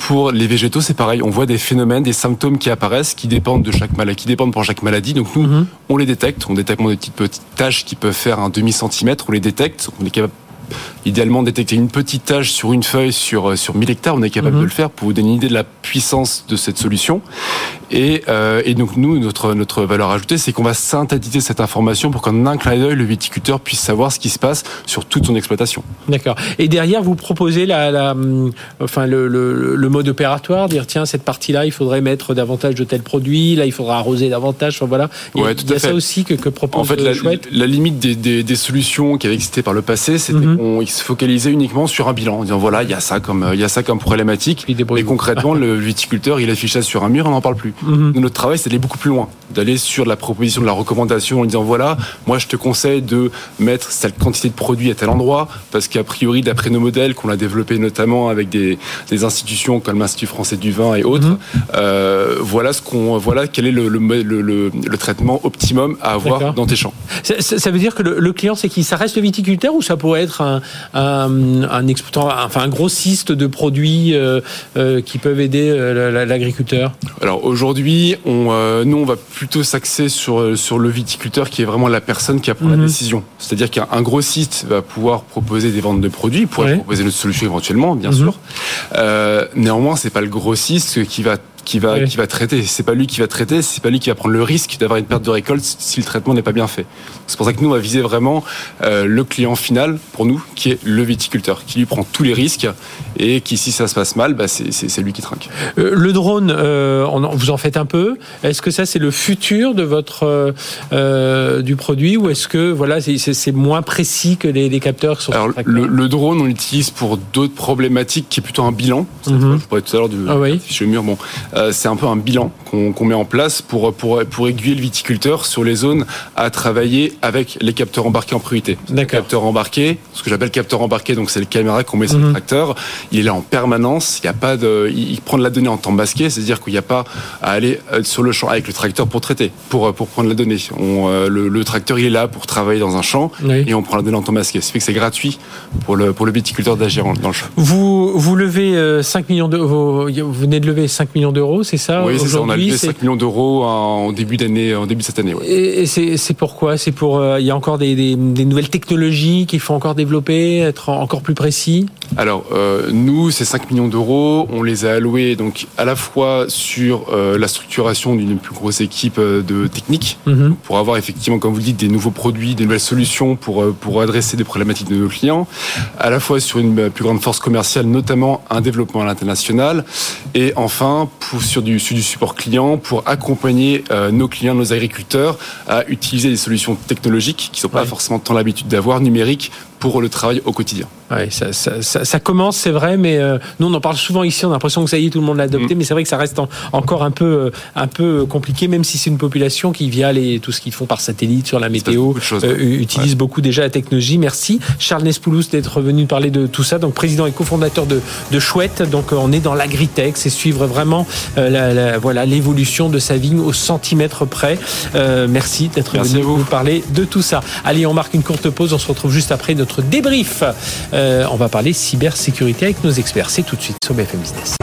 Pour les végétaux, c'est pareil. On voit des phénomènes, des symptômes qui apparaissent, qui dépendent de chaque maladie, qui dépendent pour chaque maladie. Donc nous, Mhm. on les détecte. On détecte des petites petites taches qui peuvent faire un demi centimètre. On les détecte. On est capable idéalement détecter une petite tache sur une feuille sur euh, sur 1000 hectares. On est capable Mhm. de le faire pour vous donner une idée de la puissance de cette solution. Et, euh, et donc nous, notre notre valeur ajoutée, c'est qu'on va synthétiser cette information pour qu'en un clin d'œil, le viticulteur puisse savoir ce qui se passe sur toute son exploitation. D'accord. Et derrière, vous proposez la, la, enfin le, le, le mode opératoire, dire tiens cette partie-là, il faudrait mettre davantage de tels produits, là il faudra arroser davantage. Enfin, voilà. Il y a, Ouais, tout y a à ça aussi que, que propose En fait, la, Chouette. la limite des, des, des solutions qui avaient existé par le passé, c'était Mhm. qu'on se focalisait uniquement sur un bilan, en disant voilà, il y a ça comme il y a ça comme problématique. Et concrètement, le viticulteur, il affiche ça sur un mur, on n'en parle plus. Mhm. Notre travail, c'est d'aller beaucoup plus loin, d'aller sur la proposition de la recommandation en disant voilà, moi je te conseille de mettre cette quantité de produits à tel endroit, parce qu'a priori, d'après nos modèles qu'on a développés notamment avec des, institutions comme l'Institut français du vin et autres, mhm. euh, voilà ce qu'on voilà quel est le, le, traitement optimum à avoir dans tes champs. Ça, veut dire que le, client, c'est qui? Ça reste le viticulteur ou ça pourrait être un, un, exploitant, enfin un grossiste de produits euh, euh, qui peuvent aider l'agriculteur Alors aujourd'hui, on, nous on va plutôt s'axer sur sur le viticulteur qui est vraiment la personne qui a pris la mhm. décision. C'est-à-dire qu'un grossiste va pouvoir proposer des ventes de produits, pourrait proposer notre solution éventuellement, bien mhm. sûr. Euh, néanmoins, c'est pas le grossiste qui va qui va, qui va traiter. C'est pas lui qui va traiter, c'est pas lui qui va prendre le risque d'avoir une perte de récolte si le traitement n'est pas bien fait. C'est pour ça que nous, on va viser vraiment euh, le client final, pour nous, qui est le viticulteur, qui lui prend tous les risques et qui, si ça se passe mal, bah, c'est lui qui trinque. Euh, le drone, euh, on vous en faites un peu. Est-ce que ça, c'est le futur de votre du produit ou est-ce que voilà, c'est moins précis que les, capteurs sont Alors, le, drone, on l'utilise pour d'autres problématiques qui est plutôt un bilan. Mhm. Je parlais tout à l'heure du ah oui. mur. Bon, c'est un peu un bilan qu'on met en place pour, pour, pour aiguiller le viticulteur sur les zones à travailler avec les capteurs embarqués en priorité. D'accord. Capteur embarqué, ce que j'appelle capteur embarqué, donc c'est le caméra qu'on met sur le mhm. tracteur. Il est là en permanence. Il y a pas de, il prend de la donnée en temps masqué, c'est-à-dire qu'il n'y a pas à aller euh, sur le champ avec le tracteur pour traiter, pour, euh, pour prendre la donnée. On, le, tracteur, il est là pour travailler dans un champ et on prend la donnée en temps masqué. Ce fait que c'est gratuit pour le, pour le viticulteur d'agir dans le champ. Vous, vous levez 5 millions de, vous venez de lever 5 millions d'euros, c'est ça Oui, c'est ça. On a levé 5 millions d'euros en début d'année, en début de cette année. Et c'est pourquoi C'est pour euh, il y a encore des, nouvelles technologies qu'il faut encore développer, être encore plus précis? Alors euh, nous, ces 5 millions d'euros, on les a alloués donc à la fois sur euh, la structuration d'une plus grosse équipe de techniques mhm. pour avoir effectivement, comme vous le dites, des nouveaux produits, des nouvelles solutions pour pour adresser des problématiques de nos clients, à la fois sur une plus grande force commerciale, notamment un développement à l'international, et enfin pour, sur du, sur du support client pour accompagner euh, nos clients, nos agriculteurs à utiliser des solutions technologiques qui ne sont pas forcément tant l'habitude d'avoir, numériques, pour le travail au quotidien. Ouais, ça, ça, ça, commence, c'est vrai, mais euh, nous on en parle souvent ici. On a l'impression que ça y est, tout le monde l'a adopté, mm. mais c'est vrai que ça reste encore un peu, euh, un peu compliqué, même si c'est une population qui via les, tout ce qu'ils font par satellite sur la météo euh, utilise beaucoup déjà la technologie. Merci Charles Nespoulos d'être venu parler de tout ça. Donc président et cofondateur de, de Chouette. Donc on est dans l'agritech, c'est suivre vraiment la, voilà l'évolution de sa vigne au centimètre près. merci d'être venu vous. parler de tout ça. Allez, on marque une courte pause. On se retrouve juste après notre débrief. Euh, on va parler cybersécurité avec nos experts. C'est tout de suite sur BFM Business.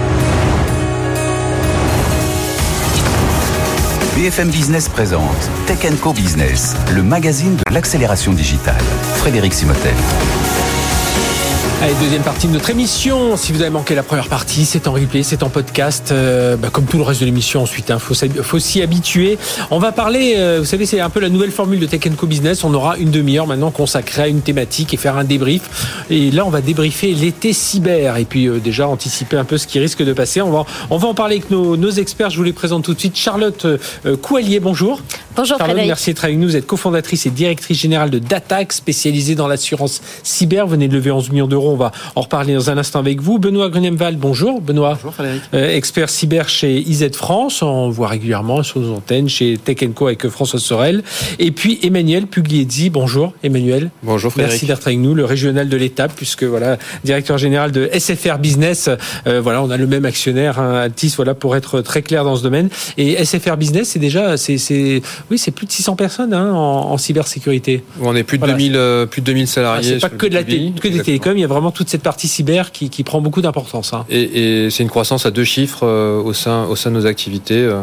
BFM Business présente Tech Co Business, le magazine de l'accélération digitale. Frédéric Simotel. Allez, deuxième partie de notre émission. Si vous avez manqué la première partie, c'est en replay, c'est en podcast, euh, bah, comme tout le reste de l'émission ensuite. Il hein, faut, s'y habituer. On va parler, euh, vous savez, c'est un peu la nouvelle formule de Tech Co Business. On aura une demi-heure maintenant consacrée à une thématique et faire un débrief. Et là, on va débriefer l'été cyber et puis euh, déjà anticiper un peu ce qui risque de passer. On va, on va en parler avec nos, nos experts. Je vous les présente tout de suite. Charlotte Couallier, bonjour. Bonjour Charlotte, merci d'être avec nous. Vous êtes cofondatrice et directrice générale de Datax, spécialisée dans l'assurance cyber. Vous venez de lever 11 millions d'euros on va en reparler dans un instant avec vous. Benoît Grunemwald, bonjour. Benoît. Bonjour Frédéric. Euh, expert cyber chez IZ France. On voit régulièrement sur nos antennes chez Tech Co avec François Sorel. Et puis Emmanuel Pugliezzi. Bonjour Emmanuel. Bonjour Frédéric. Merci d'être avec nous, le régional de l'étape, puisque voilà, directeur général de SFR Business. Euh, voilà, on a le même actionnaire, hein, Altis, voilà, pour être très clair dans ce domaine. Et SFR Business, c'est déjà, c'est, oui, c'est plus de 600 personnes hein, en, cybersécurité. On est plus de 2000, euh, plus de 2000 salariés. Ah, c'est pas que de la que des télécoms. Il y a vraiment toute cette partie cyber qui, prend beaucoup d'importance. Hein. Et, c'est une croissance à deux chiffres euh, au, sein, au sein de nos activités. Euh,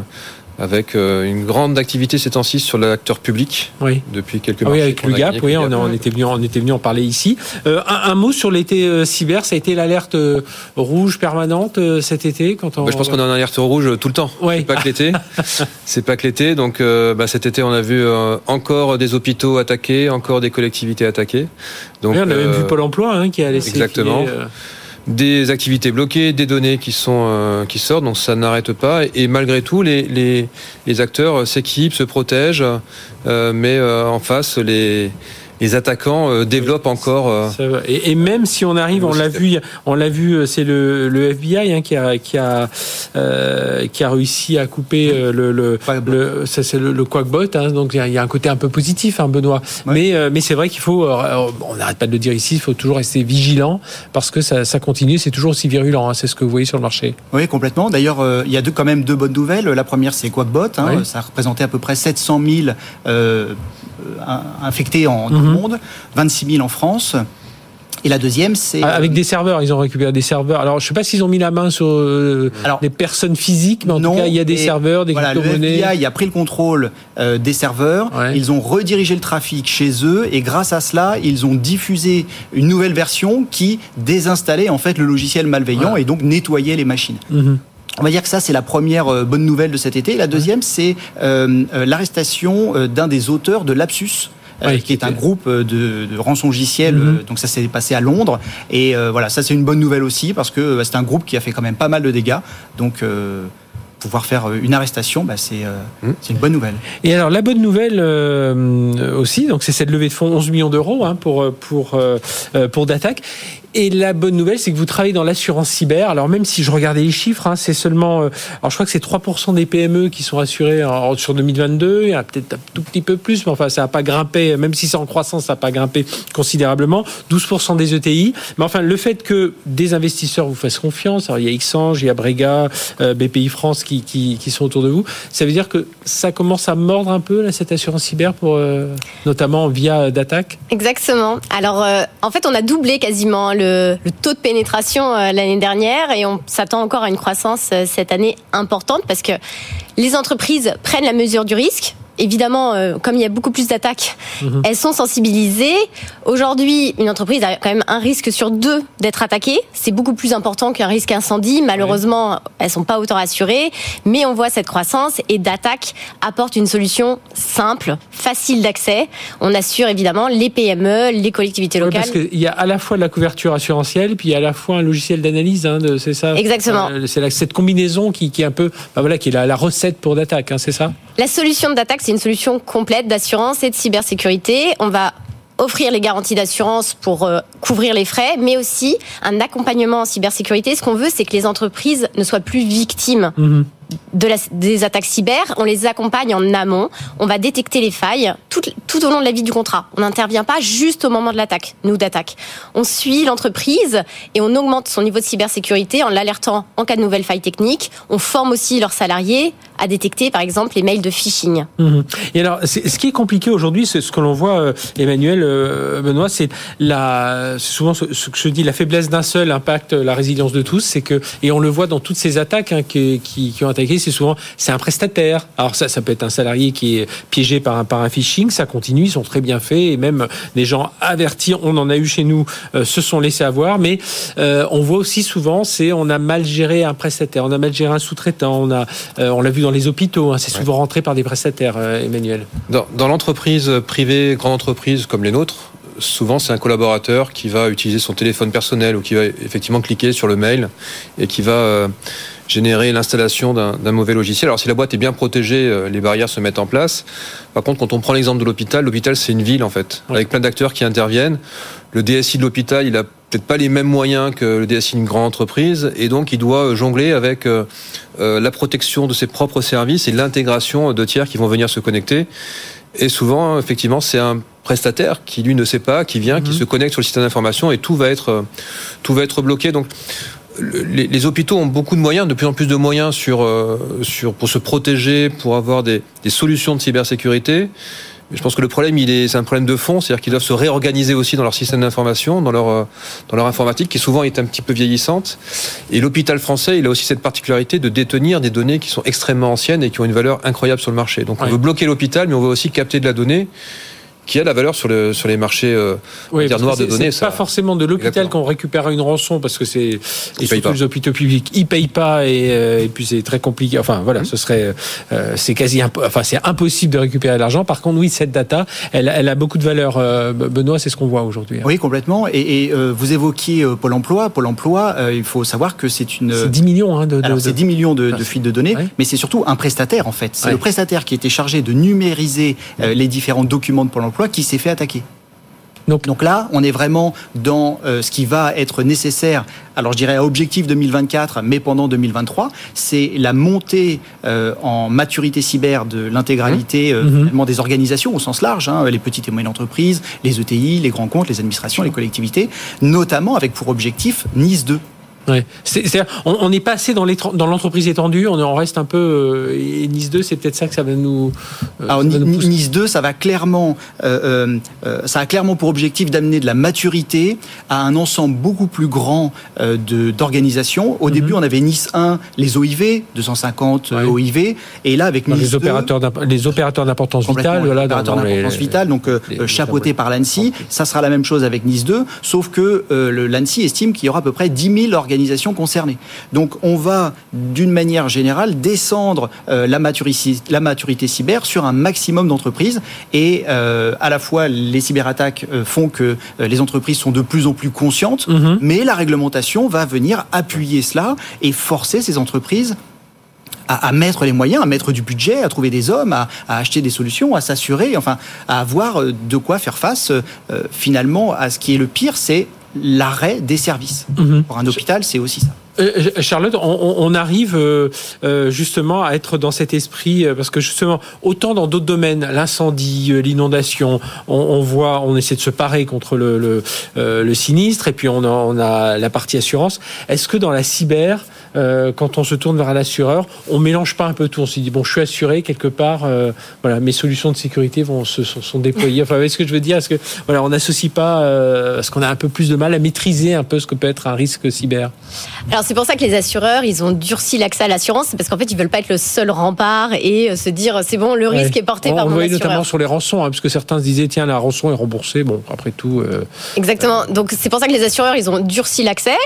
avec euh, une grande activité ces temps-ci sur l'acteur public oui. depuis quelques mois. Ah oui, avec l'UGAP, oui, on, on, était venu, on était venu en parler ici. Euh, un, un, mot sur l'été euh, cyber, ça a été l'alerte rouge permanente cet été quand on... Bah, je pense qu'on est en alerte rouge tout le temps. Oui. C'est pas que l'été. C'est pas que l'été. Donc bah, cet été, on a vu encore des hôpitaux attaqués, encore des collectivités attaquées. Donc, oui, on a même vu Pôle Emploi hein, qui a laissé. Exactement des activités bloquées, des données qui sont euh, qui sortent, donc ça n'arrête pas. Et, malgré tout, les, les, les acteurs s'équipent, se protègent, euh, mais euh, en face, les les attaquants euh, développent encore. Euh, et, même si on arrive, on l'a vu, on l'a vu, c'est le, le, FBI hein, qui a qui a euh, qui a réussi à couper le, le, le ça c'est le, le Quackbot. Hein, donc il y a un côté un peu positif, hein, Benoît. Mais mais c'est vrai qu'il faut, on n'arrête pas de le dire ici, il faut toujours rester vigilant parce que ça, ça continue, c'est toujours aussi virulent. Hein, c'est ce que vous voyez sur le marché. Oui, complètement. D'ailleurs, il y a deux, quand même deux bonnes nouvelles. La première, c'est Quackbot. Hein, Ça représentait à peu près 700 000 euh, infectés en, dans le mhm. monde, 26 000 en France. Et la deuxième, c'est ah, avec des serveurs. Ils ont récupéré des serveurs. Alors, je sais pas s'ils ont mis la main sur euh, des personnes physiques, mais en tout cas, il y a des serveurs, des voilà, Le FBI a pris le contrôle euh, des serveurs. Ils ont redirigé le trafic chez eux, et grâce à cela, ils ont diffusé une nouvelle version qui désinstallait en fait le logiciel malveillant et donc nettoyait les machines. Mhm. On va dire que ça, c'est la première euh, bonne nouvelle de cet été. La deuxième, c'est euh, l'arrestation d'un des auteurs de Lapsus. Qui est un groupe de, de rançongiciel. Mhm. Donc ça s'est passé à Londres. Et voilà, ça c'est une bonne nouvelle aussi parce que c'est un groupe qui a fait quand même pas mal de dégâts. Donc pouvoir faire euh, une arrestation, bah, euh, hmm. c'est une bonne nouvelle. Et alors la bonne nouvelle euh, aussi, donc c'est cette levée de fonds 11 millions d'euros hein, pour pour pour Datac. Et la bonne nouvelle, c'est que vous travaillez dans l'assurance cyber. Alors même si je regardais les chiffres, hein, c'est seulement, alors je crois que c'est 3% des PME qui sont assurés sur 2022. Il y a peut-être un tout petit peu plus, mais enfin ça n'a pas grimpé, même si c'est en croissance, ça n'a pas grimpé considérablement. 12% des ETI. Mais enfin le fait que des investisseurs vous fassent confiance, alors il y a Xange, il y a Brega, BPI France qui, sont autour de vous. Ça veut dire que ça commence à mordre un peu cette assurance cyber, pour, euh, notamment via d'attaque Exactement. Alors, euh, en fait, on a doublé quasiment le, taux de pénétration euh, l'année dernière et on s'attend encore à une croissance cette année importante parce que les entreprises prennent la mesure du risque évidemment, euh, comme il y a beaucoup plus d'attaques, mhm. elles sont sensibilisées. Aujourd'hui, une entreprise a quand même un risque sur deux d'être attaquée. C'est beaucoup plus important qu'un risque incendie. Malheureusement, elles elles sont pas autant rassurées, mais on voit cette croissance et d'attaque apporte une solution simple, facile d'accès. On assure évidemment les PME, les collectivités locales. parce qu'il y a à la fois de la couverture assurantielle, puis il y a à la fois un logiciel d'analyse. Hein, c'est ça? Exactement. Euh, c'est cette combinaison qui, qui, est un peu, bah voilà, qui est la, la recette pour d'attaque. Hein, c'est ça? La solution d'attaque, c'est une solution complète d'assurance et de cybersécurité. On va offrir les garanties d'assurance pour euh, couvrir les frais, mais aussi un accompagnement en cybersécurité. Ce qu'on veut, c'est que les entreprises ne soient plus victimes mhm de des attaques cyber, on les accompagne en amont, on va détecter les failles tout, tout au long de la vie du contrat. On n'intervient pas juste au moment de l'attaque, nous d'attaque. On suit l'entreprise et on augmente son niveau de cybersécurité en l'alertant en cas de nouvelles failles techniques. On forme aussi leurs salariés à détecter par exemple les mails de phishing. Mhm. Et alors, ce qui est compliqué aujourd'hui, c'est ce que l'on voit, euh, Emmanuel, euh, Benoît, c'est souvent ce, que je dis, la faiblesse d'un seul impacte la résilience de tous, que, et on le voit dans toutes ces attaques hein, qui, qui, qui ont c'est souvent c'est un prestataire. Alors ça, ça peut être un salarié qui est piégé par un, par un phishing. Ça continue, ils sont très bien faits et même des gens avertis. On en a eu chez nous, euh, se sont laissés avoir. Mais euh, on voit aussi souvent, c'est on a mal géré un prestataire, on a mal géré un sous-traitant. On a, euh, on l'a vu dans les hôpitaux. Hein, c'est souvent rentré par des prestataires, Emmanuel. Dans, dans l'entreprise privée, grande entreprise comme les nôtres, souvent c'est un collaborateur qui va utiliser son téléphone personnel ou qui va effectivement cliquer sur le mail et qui va générer l'installation d'un mauvais logiciel. Alors si la boîte est bien protégée, euh, les barrières se mettent en place. Par contre, quand on prend l'exemple de l'hôpital, l'hôpital c'est une ville en fait, avec plein d'acteurs qui interviennent. Le DSI de l'hôpital, il a peut-être pas les mêmes moyens que le DSI d'une grande entreprise, et donc il doit jongler avec euh, euh, la protection de ses propres services et l'intégration de tiers qui vont venir se connecter. Et souvent, effectivement, c'est un prestataire qui lui ne sait pas, qui vient, qui mhm. se connecte sur le système d'information et tout va être tout va être bloqué. Donc les, hôpitaux ont beaucoup de moyens, de plus en plus de moyens sur, euh, sur, pour se protéger, pour avoir des, solutions de cybersécurité. Je pense que le problème, il est, c'est un problème de fond, c'est-à-dire qu'ils doivent se réorganiser aussi dans leur système d'information, dans leur, euh, dans leur informatique, qui souvent est un petit peu vieillissante. Et l'hôpital français, il a aussi cette particularité de détenir des données qui sont extrêmement anciennes et qui ont une valeur incroyable sur le marché. Donc on veut bloquer l'hôpital, mais on veut aussi capter de la donnée qui a la valeur sur, le, sur les marchés euh, noirs de données. C'est pas forcément de l'hôpital qu'on récupère une rançon parce que c'est surtout les hôpitaux publics, ils payent pas et, euh, et puis c'est très compliqué. Enfin voilà, mmh. ce serait euh, c'est quasi enfin c'est impossible de récupérer l'argent. Par contre, oui, cette data, elle, elle a beaucoup de valeur. Euh, Benoît, c'est ce qu'on voit aujourd'hui. Hein. Oui, complètement. Et, et euh, vous évoquiez Pôle Emploi. Pôle Emploi, il faut savoir que c'est une. C'est 10 millions hein, de. de c'est 10 millions de, de fuites de données, mais c'est surtout un prestataire en fait. C'est le prestataire qui était chargé de numériser les différents documents de Pôle Emploi qui s'est fait attaquer. Donc, Donc là, on est vraiment dans ce qui va être nécessaire alors je dirais à objectif 2024, mais pendant 2023, c'est la montée euh, en maturité cyber de l'intégralité mmh. euh, des organisations au sens large, hein, les petites et moyennes entreprises, les ETI, les grands comptes, les administrations, les collectivités, notamment avec pour objectif Nice 2. Ouais. On, est passé dans, l'entreprise étendue, on en reste un peu. Euh, et Nice 2, c'est peut-être ça que ça va nous. Euh, Alors, Nice 2, ça va clairement, euh, ça a clairement pour objectif d'amener de la maturité à un ensemble beaucoup plus grand de, d'organisations. Au mhm. début, on avait Nice 1, les OIV, 250 OIV, et là avec Nice les opérateurs les opérateurs d'importance vitale, voilà, d'importance vitale, donc chapeauté par l'ANSI. Ça sera la même chose avec Nice 2, sauf que l'ANSI estime qu'il y aura à peu près 10 000 organisations concernées. Donc on va d'une manière générale descendre euh, la, maturité, la maturité cyber sur un maximum d'entreprises et euh, à la fois les cyberattaques euh, font que les entreprises sont de plus en plus conscientes, mhm. mais la réglementation va venir appuyer cela et forcer ces entreprises à, mettre les moyens, à mettre du budget, à trouver des hommes, à, acheter des solutions, à s'assurer, enfin, à avoir de quoi faire face finalement à ce qui est le pire, c'est l'arrêt des services. Mhm. Pour un hôpital, c'est aussi ça. Euh, euh, Charlotte, on, arrive euh, justement à être dans cet esprit parce que justement, autant dans d'autres domaines, l'incendie, l'inondation, on, voit, on essaie de se parer contre le, le, sinistre et puis on a, on a, la partie assurance. Est-ce que dans la cyber, quand on se tourne vers l'assureur, on mélange pas un peu tout On se dit bon, je suis assuré quelque part, voilà, mes solutions de sécurité vont se sont, déployées. Enfin, est-ce que je veux dire? Est-ce que voilà, on n'associe pas parce qu'on a un peu plus de mal à maîtriser un peu ce que peut être un risque cyber Alors c'est pour ça que les assureurs, ils ont durci l'accès à l'assurance, parce qu'en fait, ils veulent pas être le seul rempart et euh, se dire c'est bon, le risque est porté par mon assureur. notamment sur les rançons, hein, parce que certains se disaient tiens, la rançon est remboursée. Bon, après tout. Euh, Exactement. Donc c'est pour ça que les assureurs, ils ont durci l'accès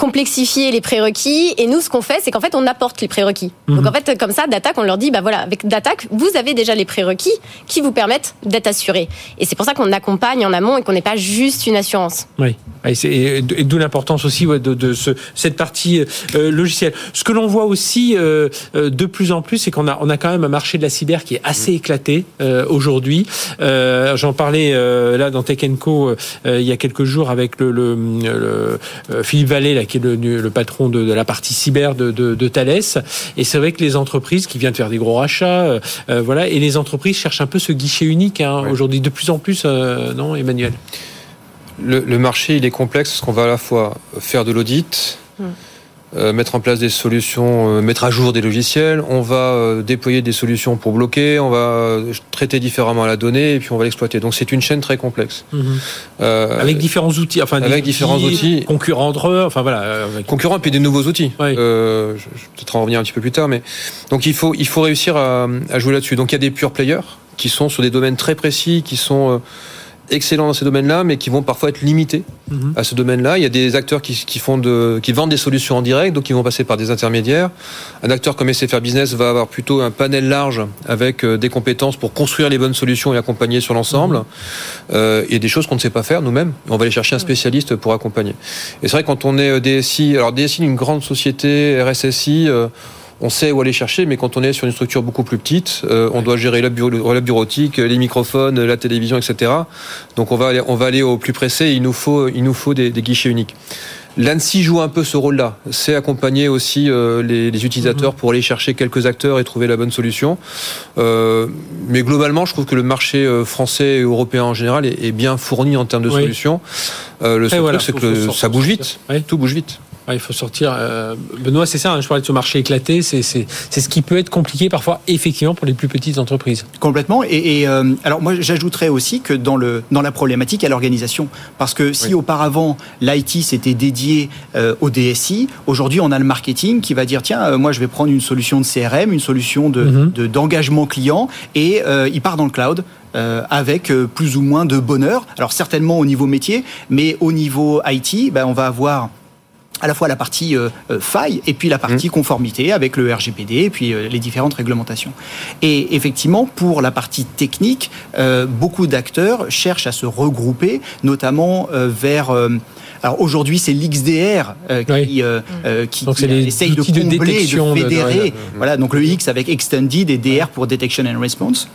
complexifier les prérequis. Et nous, ce qu'on fait, c'est qu'en fait, on apporte les prérequis. Mhm. Donc en fait, comme ça, d'attaque, on leur dit, bah voilà, avec d'attaque, vous avez déjà les prérequis qui vous permettent d'être assuré. Et c'est pour ça qu'on accompagne en amont et qu'on n'est pas juste une assurance. Oui. Et, d'où l'importance aussi de, de ce, cette partie euh, logicielle. Ce que l'on voit aussi euh, euh, de plus en plus, c'est qu'on a, on a quand même un marché de la cyber qui est assez éclaté aujourd'hui. J'en parlais là dans Tech Co il y a quelques jours avec le, le, Philippe Vallée, là, qui est le, patron de, la partie cyber de, de, Thales. Et c'est vrai que les entreprises qui viennent faire des gros rachats, voilà, et les entreprises cherchent un peu ce guichet unique hein, aujourd'hui de plus en plus, non, Emmanuel? Le, marché, il est complexe parce qu'on va à la fois faire de l'audit, hmm. Euh, mettre en place des solutions, euh, mettre à jour des logiciels, on va euh, déployer des solutions pour bloquer, on va traiter différemment la donnée et puis on va l'exploiter. Donc c'est une chaîne très complexe. Hmm. avec différents outils, enfin avec différents outils, concurrents entre eux, enfin voilà. Concurrents et puis des nouveaux outils. je, vais peut-être en revenir un petit peu plus tard, mais donc il faut il faut réussir à, à jouer là-dessus. Donc il y a des pure players qui sont sur des domaines très précis, qui sont excellents dans ces domaines-là, mais qui vont parfois être limités mhm. à ce domaine-là. Il y a des acteurs qui, qui, font de, qui vendent des solutions en direct, donc ils vont passer par des intermédiaires. Un acteur comme SFR Business va avoir plutôt un panel large avec euh, des compétences pour construire les bonnes solutions et accompagner sur l'ensemble. Mhm. Euh, il y a des choses qu'on ne sait pas faire nous-mêmes. On va aller chercher un spécialiste pour accompagner. Et c'est vrai quand on est euh, DSI, alors DSI d'une grande société, RSSI, euh, on sait où aller chercher, mais quand on est sur une structure beaucoup plus petite, euh, on doit gérer la, bureautique, les microphones, la télévision, etc. Donc on va aller, on va aller au plus pressé. il nous faut, il nous faut des, guichets uniques. L'ANSI joue un peu ce rôle-là. C'est accompagner aussi euh, les, utilisateurs pour aller chercher quelques acteurs et trouver la bonne solution. Euh, mais globalement, je trouve que le marché français et européen en général est, bien fourni en termes de solutions. le seul truc, c'est que ça bouge vite. Tout bouge vite il faut sortir. Euh, Benoît, c'est ça, hein, je parlais de ce marché éclaté, c'est ce qui peut être compliqué parfois, effectivement, pour les plus petites entreprises. Complètement. Et, euh, alors, moi, j'ajouterais aussi que dans, le, dans la problématique, il y a l'organisation. Parce que si auparavant, l'IT s'était dédié euh, au DSI, aujourd'hui, on a le marketing qui va dire tiens, moi, je vais prendre une solution de CRM, une solution mhm. de d'engagement client, et il part dans le cloud. avec plus ou moins de bonheur. Alors certainement au niveau métier, mais au niveau IT, ben, on va avoir à la fois la partie euh, euh, faille et puis la partie mmh. conformité avec le RGPD et puis euh, les différentes réglementations. Et effectivement, pour la partie technique, beaucoup d'acteurs cherchent à se regrouper, notamment vers... alors aujourd'hui, c'est l'XDR qui, qui, essaye de combler, de, de fédérer. Voilà, donc le X avec Extended et DR pour Detection and Response.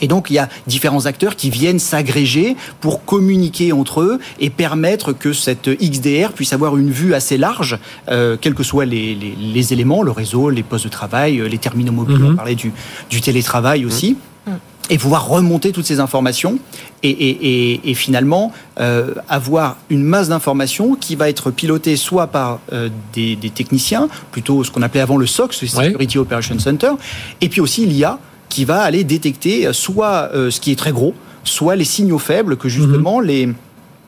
Et donc, il y a différents acteurs qui viennent s'agréger pour communiquer entre eux et permettre que cette XDR puisse avoir une vue assez large, euh, quels que soient les, les, éléments, le réseau, les postes de travail, euh, les terminaux mobiles, on mhm. parlait du, du télétravail aussi. Mhm. Et pouvoir remonter toutes ces informations et, et, et, finalement euh, avoir une masse d'informations qui va être pilotée soit par euh, des, des, techniciens, plutôt ce qu'on appelait avant le SOC, le Security Operations Center, et puis aussi l'IA qui va aller détecter soit euh, ce qui est très gros, soit les signaux faibles que justement mhm. les,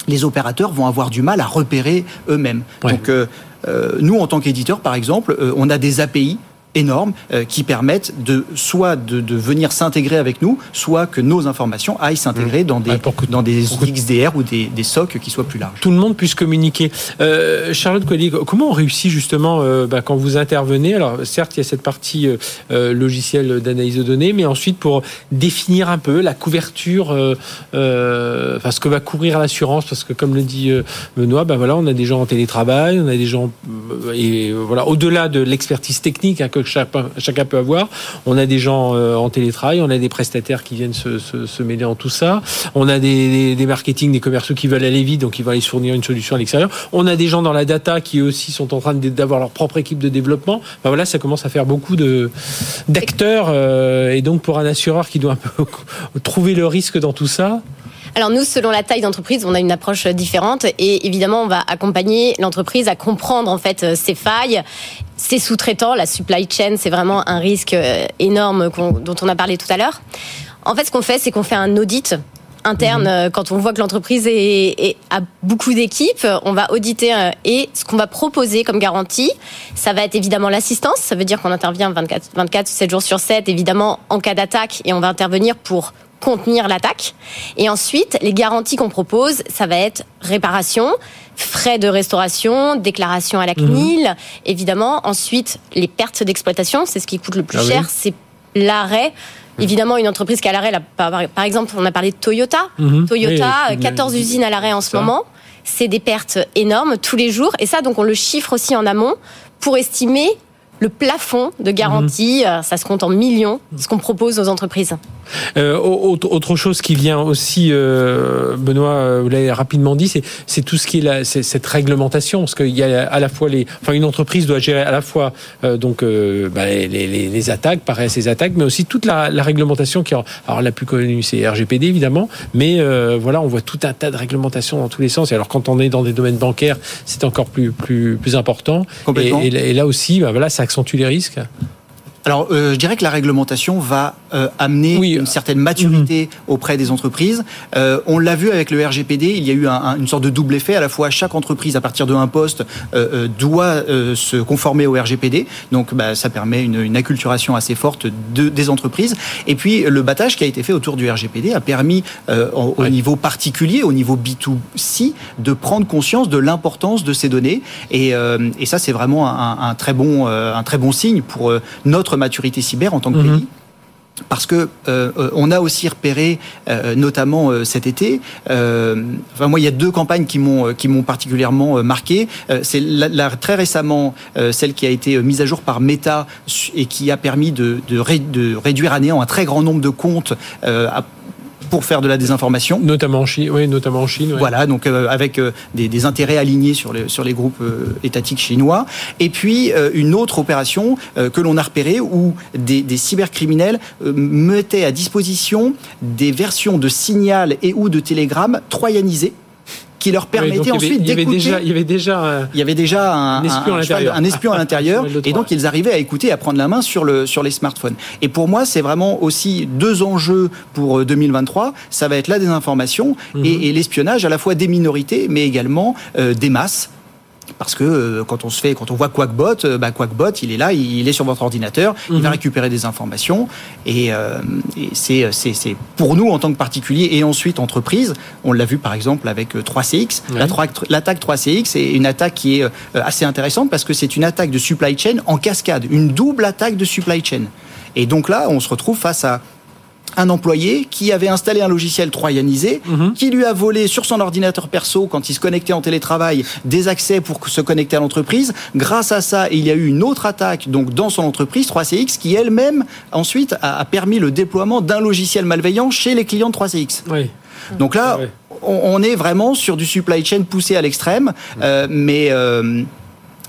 les opérateurs vont avoir du mal à repérer eux-mêmes. Donc, euh, euh, nous, en tant qu'éditeurs, par exemple, on a des API énormes euh, qui permettent de soit de, de venir s'intégrer avec nous, soit que nos informations aillent s'intégrer mmh. dans des dans des XDR ou des, des SOC qui soient plus larges. Tout le monde puisse communiquer. Euh, Charlotte Collier, comment on réussit justement euh, bah, quand vous intervenez? Alors certes, il y a cette partie euh, euh logicielle d'analyse de données, mais ensuite pour définir un peu la couverture, enfin ce que va couvrir l'assurance, parce que comme le dit Benoît, bah, voilà, on a des gens en télétravail, on a des gens et voilà au-delà de l'expertise technique hein, que chacun peut avoir. On a des gens euh, en télétravail, on a des prestataires qui viennent se, mêler en tout ça. On a des, marketing, des commerciaux qui veulent aller vite, donc ils vont aller fournir une solution à l'extérieur. On a des gens dans la data qui aussi sont en train d'avoir leur propre équipe de développement. Ben voilà, ça commence à faire beaucoup d'acteurs euh, et donc pour un assureur qui doit un peu trouver le risque dans tout ça. Alors nous, selon la taille d'entreprise, on a une approche différente et évidemment, on va accompagner l'entreprise à comprendre en fait ses failles ses sous-traitants, la supply chain, c'est vraiment un risque euh, énorme dont on a parlé tout à l'heure. En fait, ce qu'on fait, c'est qu'on fait un audit interne, mhm. euh, quand on voit que l'entreprise est, a beaucoup d'équipes, on va auditer euh, et ce qu'on va proposer comme garantie, ça va être évidemment l'assistance. Ça veut dire qu'on intervient 24, 24, 7 jours sur 7, évidemment, en cas d'attaque et on va intervenir pour contenir l'attaque. Et ensuite, les garanties qu'on propose, ça va être réparation, frais de restauration, déclaration à la CNIL, mhm. évidemment. Ensuite, les pertes d'exploitation, c'est ce qui coûte le plus ah cher, c'est l'arrêt. Mhm. Évidemment, une entreprise qui est à l'arrêt, par exemple, on a parlé de Toyota. Mhm. Toyota, 14 usines à l'arrêt en ce moment. C'est des pertes énormes tous les jours. Et ça, donc, on le chiffre aussi en amont pour estimer le plafond de garantie. Euh, ça se compte en millions, ce qu'on propose aux entreprises. Euh, autre chose qui vient aussi, euh, Benoît, vous l'avez rapidement dit, c'est tout ce qui est la, cette réglementation, parce qu'il y a à la fois les, enfin une entreprise doit gérer à la fois donc bah, les, les, les, attaques, pareil ces attaques, mais aussi toute la, la réglementation qui, alors la plus connue c'est RGPD évidemment, mais voilà on voit tout un tas de réglementations dans tous les sens. Et alors quand on est dans des domaines bancaires, c'est encore plus plus plus important. Et, et, là aussi, bah, voilà, ça accentue les risques. Alors, euh, je dirais que la réglementation va euh, amener une certaine maturité mhm. auprès des entreprises. Euh, on l'a vu avec le RGPD, il y a eu un, une sorte de double effet. À la fois, chaque entreprise, à partir d'un poste, euh, doit se conformer au RGPD. Donc, bah, ça permet une, une, acculturation assez forte de, des entreprises. Et puis, le battage qui a été fait autour du RGPD a permis, au, au, niveau particulier, au niveau B2C, de prendre conscience de l'importance de ces données. Et, et ça, c'est vraiment un, un, très bon, un très bon signe pour notre maturité cyber en tant que mhm. pays parce que euh, on a aussi repéré, euh, notamment euh, cet été. enfin, moi, il y a deux campagnes qui m'ont qui m'ont particulièrement marqué. c'est la, très récemment celle qui a été mise à jour par Meta et qui a permis de, de, de réduire à néant un très grand nombre de comptes pour faire de la désinformation. Notamment en Chine, oui, notamment en Chine. Voilà, donc euh, avec euh, des, des, intérêts alignés sur les, sur les groupes euh, étatiques chinois. Et puis une autre opération que l'on a repérée où des, des cybercriminels mettaient à disposition des versions de signal et ou de télégramme troyanisées qui leur permettait ensuite d'écouter. Il y avait déjà, un, il y avait déjà un, espion, un, espion à l'intérieur, et donc ils arrivaient à écouter, à prendre la main sur le sur les smartphones. Et pour moi, c'est vraiment aussi deux enjeux pour 2023. Euh, Ça va être la désinformation mhm. et, et l'espionnage à la fois des minorités, mais également euh, des masses parce que euh, quand on se fait, quand on voit Quackbot, euh, bah Quackbot, il est là, il est sur votre ordinateur, il va mhm. récupérer des informations, et, euh, et c'est, c'est, pour nous en tant que particulier et ensuite entreprise, on l'a vu par exemple avec 3CX, l'attaque 3CX est une attaque qui est assez intéressante parce que c'est une attaque de supply chain en cascade, une double attaque de supply chain. Et donc là, on se retrouve face à un employé qui avait installé un logiciel troyanisé, mhm. qui lui a volé sur son ordinateur perso, quand il se connectait en télétravail, des accès pour se connecter à l'entreprise. Grâce à ça, il y a eu une autre attaque donc dans son entreprise, 3CX, qui elle-même ensuite a, permis le déploiement d'un logiciel malveillant chez les clients de 3CX. Donc là, on, est vraiment sur du supply chain poussé à l'extrême, euh, mais euh,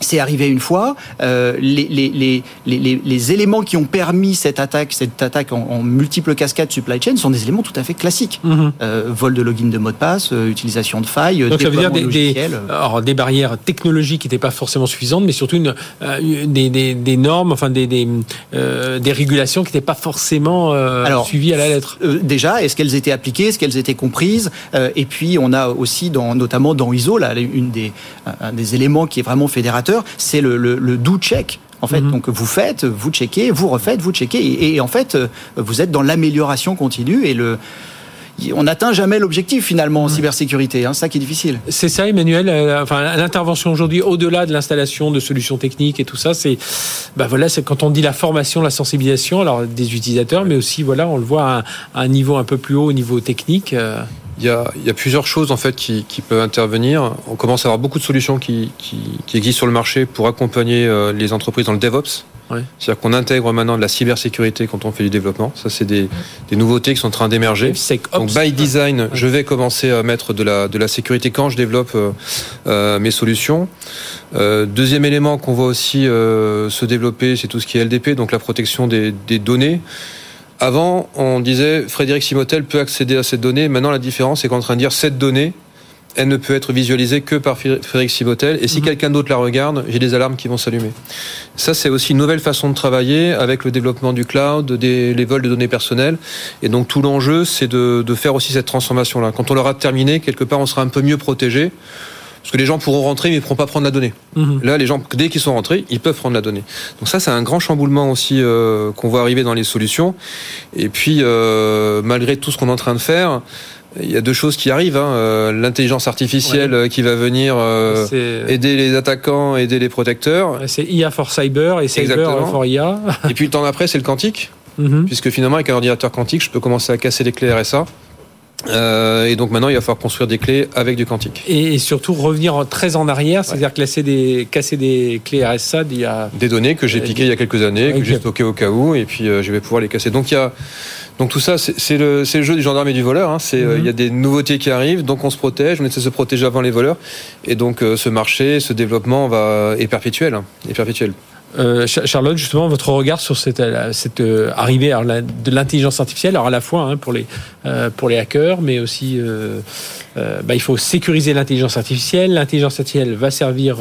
c'est arrivé une fois. Euh, les, les, les, les, éléments qui ont permis cette attaque, cette attaque en, multiples cascades supply chain, sont des éléments tout à fait classiques. Mhm. euh, vol de login de mot de passe, euh, utilisation de failles. Donc ça veut dire des, des, alors, des barrières technologiques qui n'étaient pas forcément suffisantes, mais surtout une, des, des, des, normes, enfin des, régulations qui n'étaient pas forcément alors, suivies à la lettre. déjà, est-ce qu'elles étaient appliquées, est-ce qu'elles étaient comprises Et puis on a aussi, dans, notamment dans ISO, là, une des, un des éléments qui est vraiment fédérateur c'est le, le, do check. En fait, mhm. donc vous faites, vous checkez, vous refaites, vous checkez, et, en fait, vous êtes dans l'amélioration continue et le on n'atteint jamais l'objectif finalement en cybersécurité. Hein, ça qui est difficile. C'est ça, Emmanuel. Euh, enfin, l'intervention aujourd'hui, au-delà de l'installation de solutions techniques et tout ça, c'est, bah voilà, c'est quand on dit la formation, la sensibilisation, alors des utilisateurs, mais aussi voilà, on le voit à, un niveau un peu plus haut, au niveau technique. Euh. Il y, a, il y a, plusieurs choses en fait qui, qui, peuvent intervenir. On commence à avoir beaucoup de solutions qui, qui, qui existent sur le marché pour accompagner euh, les entreprises dans le DevOps. C'est-à-dire qu'on intègre maintenant de la cybersécurité quand on fait du développement. Ça, c'est des, des, nouveautés qui sont en train d'émerger. Donc, by design, je vais commencer à mettre de la, de la sécurité quand je développe euh, euh mes solutions. Euh, deuxième élément qu'on voit aussi euh, se développer, c'est tout ce qui est LDP, donc la protection des, des données. Avant, on disait Frédéric Simotel peut accéder à cette donnée. Maintenant, la différence, c'est qu'on est en train de dire cette donnée, elle ne peut être visualisée que par Frédéric Simotel. Et si mhm. quelqu'un d'autre la regarde, j'ai des alarmes qui vont s'allumer. Ça, c'est aussi une nouvelle façon de travailler avec le développement du cloud, des, les vols de données personnelles. Et donc, tout l'enjeu, c'est de, de, faire aussi cette transformation-là. Quand on l'aura terminé, quelque part, on sera un peu mieux protégé. Parce que les gens pourront rentrer, mais ils ne pourront pas prendre la donnée. Mhm. Là, les gens, dès qu'ils sont rentrés, ils peuvent prendre la donnée. Donc ça, c'est un grand chamboulement aussi euh, qu'on voit arriver dans les solutions. Et puis, euh, malgré tout ce qu'on est en train de faire, il y a deux choses qui arrivent. Hein. Euh, l'intelligence artificielle euh, qui va venir aider les attaquants, aider les protecteurs. C'est IA for cyber et cyber for IA. et puis le temps d'après, c'est le quantique. Mhm. Puisque finalement, avec un ordinateur quantique, je peux commencer à casser les clés RSA. Euh, et donc maintenant, il va falloir construire des clés avec du quantique. Et surtout revenir très en arrière, c'est-à-dire casser des, casser des clés RSA il y a... Des données que j'ai euh, piquées il y a quelques années, que j'ai stockées au cas où, et puis euh, je vais pouvoir les casser. Donc il y a... Donc tout ça, c'est le, le, jeu du gendarme et du voleur. Hein. C'est, mhm. il y a des nouveautés qui arrivent, donc on se protège, on essaie de se protéger avant les voleurs. Et donc ce marché, ce développement va, est perpétuel. Hein, est perpétuel. Euh, Charlotte, justement, votre regard sur cette, euh, euh, arrivée de l'intelligence artificielle, alors à la fois hein, pour, les, pour les hackers, mais aussi bah, il faut sécuriser l'intelligence artificielle. L'intelligence artificielle va servir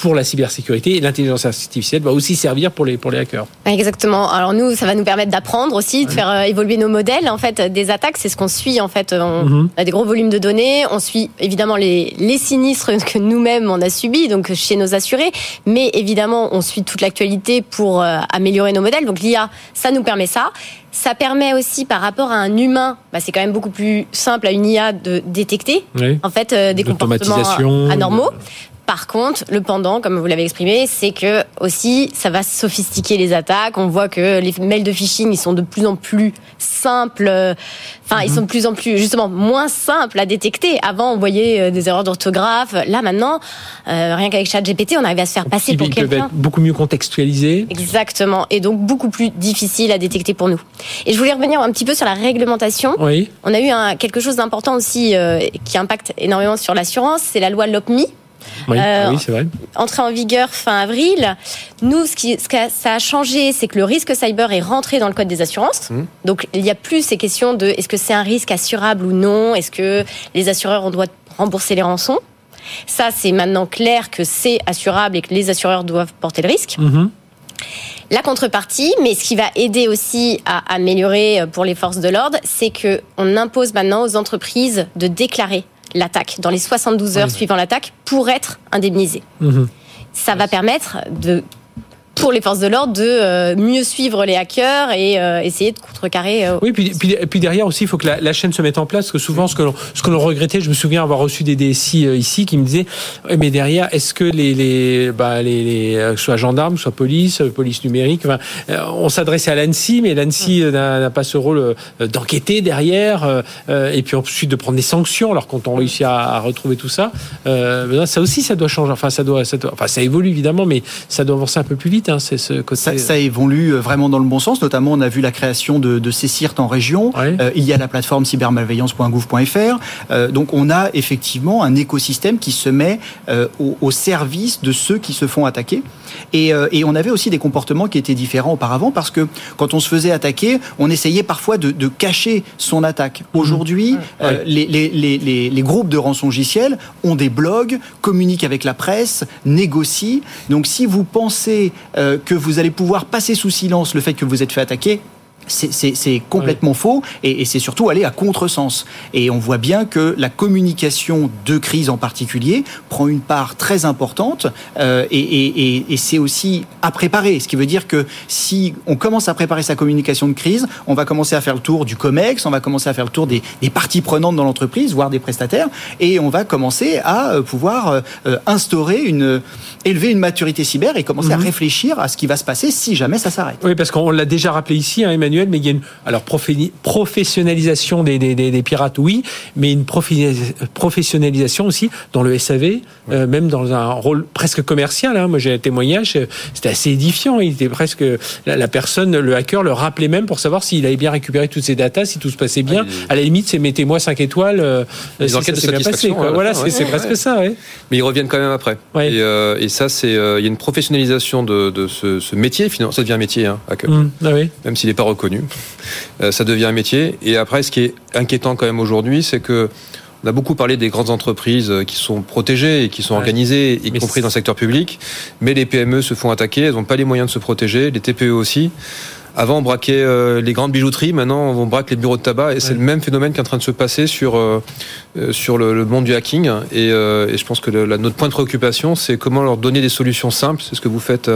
pour la cybersécurité et l'intelligence artificielle va aussi servir pour les, pour les hackers. Exactement. Alors nous, ça va nous permettre d'apprendre aussi, de faire euh, évoluer nos modèles. En fait, des attaques, c'est ce qu'on suit. En fait, on mhm. a des gros volumes de données. On suit évidemment les, les sinistres que nous-mêmes on a subis, donc chez nos assurés. Mais évidemment, on suit toute l'actualité pour euh, améliorer nos modèles. Donc l'IA, ça nous permet ça. Ça permet aussi, par rapport à un humain, bah, c'est quand même beaucoup plus simple à une IA de détecter en fait euh, des comportements anormaux. Par contre, le pendant, comme vous l'avez exprimé, c'est que aussi ça va sophistiquer les attaques. On voit que les mails de phishing, ils sont de plus en plus simples. Enfin, ils sont de plus en plus justement moins simples à détecter. Avant, on voyait euh, des erreurs d'orthographe. Là, maintenant, euh, rien qu'avec ChatGPT, on arrive à se faire passer pour quelqu'un. Ils peuvent être beaucoup mieux contextualisés. Exactement, et donc beaucoup plus difficile à détecter pour nous. Et je voulais revenir un petit peu sur la réglementation. Oui. On a eu un, quelque chose d'important aussi euh, qui impacte énormément sur l'assurance, c'est la loi LOPMI oui, euh, oui c'est vrai. Entrée en vigueur fin avril. Nous, ce, qui, ce que ça a changé, c'est que le risque cyber est rentré dans le code des assurances. Mmh. Donc, il n'y a plus ces questions de est-ce que c'est un risque assurable ou non? Est-ce que les assureurs, on doit rembourser les rançons? Ça, c'est maintenant clair que c'est assurable et que les assureurs doivent porter le risque. Mmh. La contrepartie, mais ce qui va aider aussi à améliorer pour les forces de l'ordre, c'est que on impose maintenant aux entreprises de déclarer l'attaque, dans les 72 heures suivant l'attaque, pour être indemnisé. Mhm. Ça va permettre de pour les forces de l'ordre de mieux suivre les hackers et essayer de contrecarrer. oui, puis, puis, puis, derrière aussi, il faut que la, chaîne se mette en place, parce que souvent, ce que l'on, ce que l'on regrettait, je me souviens avoir reçu des DSI ici qui me disaient, mais derrière, est-ce que les, les, bah, les, les soit gendarmes, soit police, police numérique, enfin, on s'adressait à l'ANSI, mais l'ANSI n'a, pas ce rôle d'enquêter derrière, et puis ensuite de prendre des sanctions. Alors quand on réussit à, retrouver tout ça, ça aussi, ça doit changer. Enfin, ça doit, ça enfin, ça évolue évidemment, mais ça doit avancer un peu plus vite. Hein, c'est ce côté... ça, ça, évolue euh, vraiment dans le bon sens. Notamment, on a vu la création de, de ces CIRT en région. Euh, il y a la plateforme cybermalveillance.gouv.fr. Euh, donc, on a effectivement un écosystème qui se met au, au, service de ceux qui se font attaquer. Et, et, on avait aussi des comportements qui étaient différents auparavant parce que quand on se faisait attaquer, on essayait parfois de, de cacher son attaque. Mmh. Aujourd'hui, les, les, les, les, groupes de rançongiciels ont des blogs, communiquent avec la presse, négocient. Donc si vous pensez euh, que vous allez pouvoir passer sous silence le fait que vous êtes fait attaquer, c'est complètement faux et, c'est surtout aller à contresens. Et on voit bien que la communication de crise en particulier prend une part très importante euh, et, c'est aussi à préparer. Ce qui veut dire que si on commence à préparer sa communication de crise, on va commencer à faire le tour du COMEX, on va commencer à faire le tour des, parties prenantes dans l'entreprise, voire des prestataires, et on va commencer à euh, pouvoir euh, instaurer une, élever une maturité cyber et commencer à mhm. réfléchir à ce qui va se passer si jamais ça s'arrête. Oui, parce qu'on l'a déjà rappelé ici, hein, Emmanuel mais il y a une alors professionnalisation des, des, des, pirates, oui, mais une professionnalisation aussi dans le SAV, euh, même dans un rôle presque commercial. Hein. Moi, j'ai un témoignage, euh, c'était assez édifiant. Il était presque la, personne, le hacker, le rappelait même pour savoir s'il avait bien récupéré toutes ses datas, si tout se passait bien. À la limite, c'est mettez-moi 5 étoiles. Euh, les enquêtes de satisfaction. Voilà, c'est presque ça. Mais ils reviennent quand même après. Et, et, ça, c'est il y a une professionnalisation de, de ce, ce, métier. Finalement, ça devient un métier, hein, hacker. Mmh. Ah même s'il n'est pas reconnu. Euh, ça devient un métier. Et après, ce qui est inquiétant quand même aujourd'hui, c'est que on a beaucoup parlé des grandes entreprises qui sont protégées et qui sont organisées, y compris dans le secteur public. Mais les PME se font attaquer, elles n'ont pas les moyens de se protéger, les TPE aussi. Avant, on braquait euh, les grandes bijouteries, maintenant, on braque les bureaux de tabac, et c'est le même phénomène qui est en train de se passer sur, euh, sur le, monde du hacking. Et, je pense que notre point de préoccupation, c'est comment leur donner des solutions simples, c'est ce que vous faites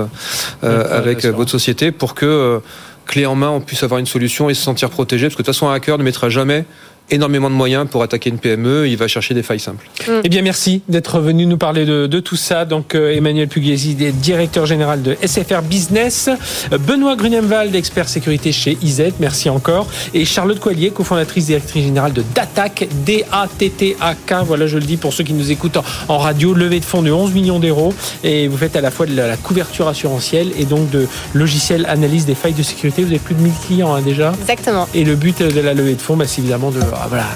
avec votre société, pour que clé en main, on puisse avoir une solution et se sentir protégé. Parce que de toute façon, un hacker ne mettra jamais énormément de moyens pour attaquer une PME. Il va chercher des failles simples. Mm. Eh bien, merci d'être venu nous parler de, tout ça. Donc, euh, Emmanuel Pugliesi, directeur général de SFR Business. Benoît Grunemwald, expert sécurité chez IZ. Merci encore. Et Charlotte Coilier, cofondatrice directrice générale de DATAC, D-A-T-T-A-K. Voilà, je le dis pour ceux qui nous écoutent en, radio. Levée de fonds de 11 millions d'euros. Et vous faites à la fois de la, couverture assurantielle et donc de logiciels analyse des failles de sécurité. Vous avez plus de 1000 clients hein, déjà. Exactement. Et le but de la levée de fonds, bah, c'est évidemment de ah, voilà,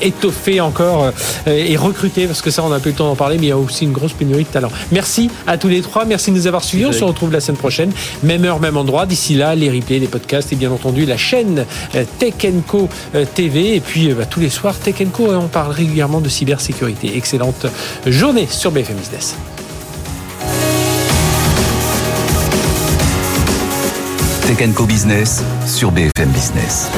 étoffer encore euh, et recruter, parce que ça, on a peu le temps d'en parler, mais il y a aussi une grosse pénurie de talent. Merci à tous les trois, merci de nous avoir suivis. On se retrouve la semaine prochaine, même heure, même endroit. D'ici là, les replays, les podcasts et bien entendu la chaîne euh, Tech Co euh, TV. Et puis bah, tous les soirs, Tech Co, on parle régulièrement de cybersécurité. Excellente journée sur BFM Business. Tech Co Business sur BFM Business.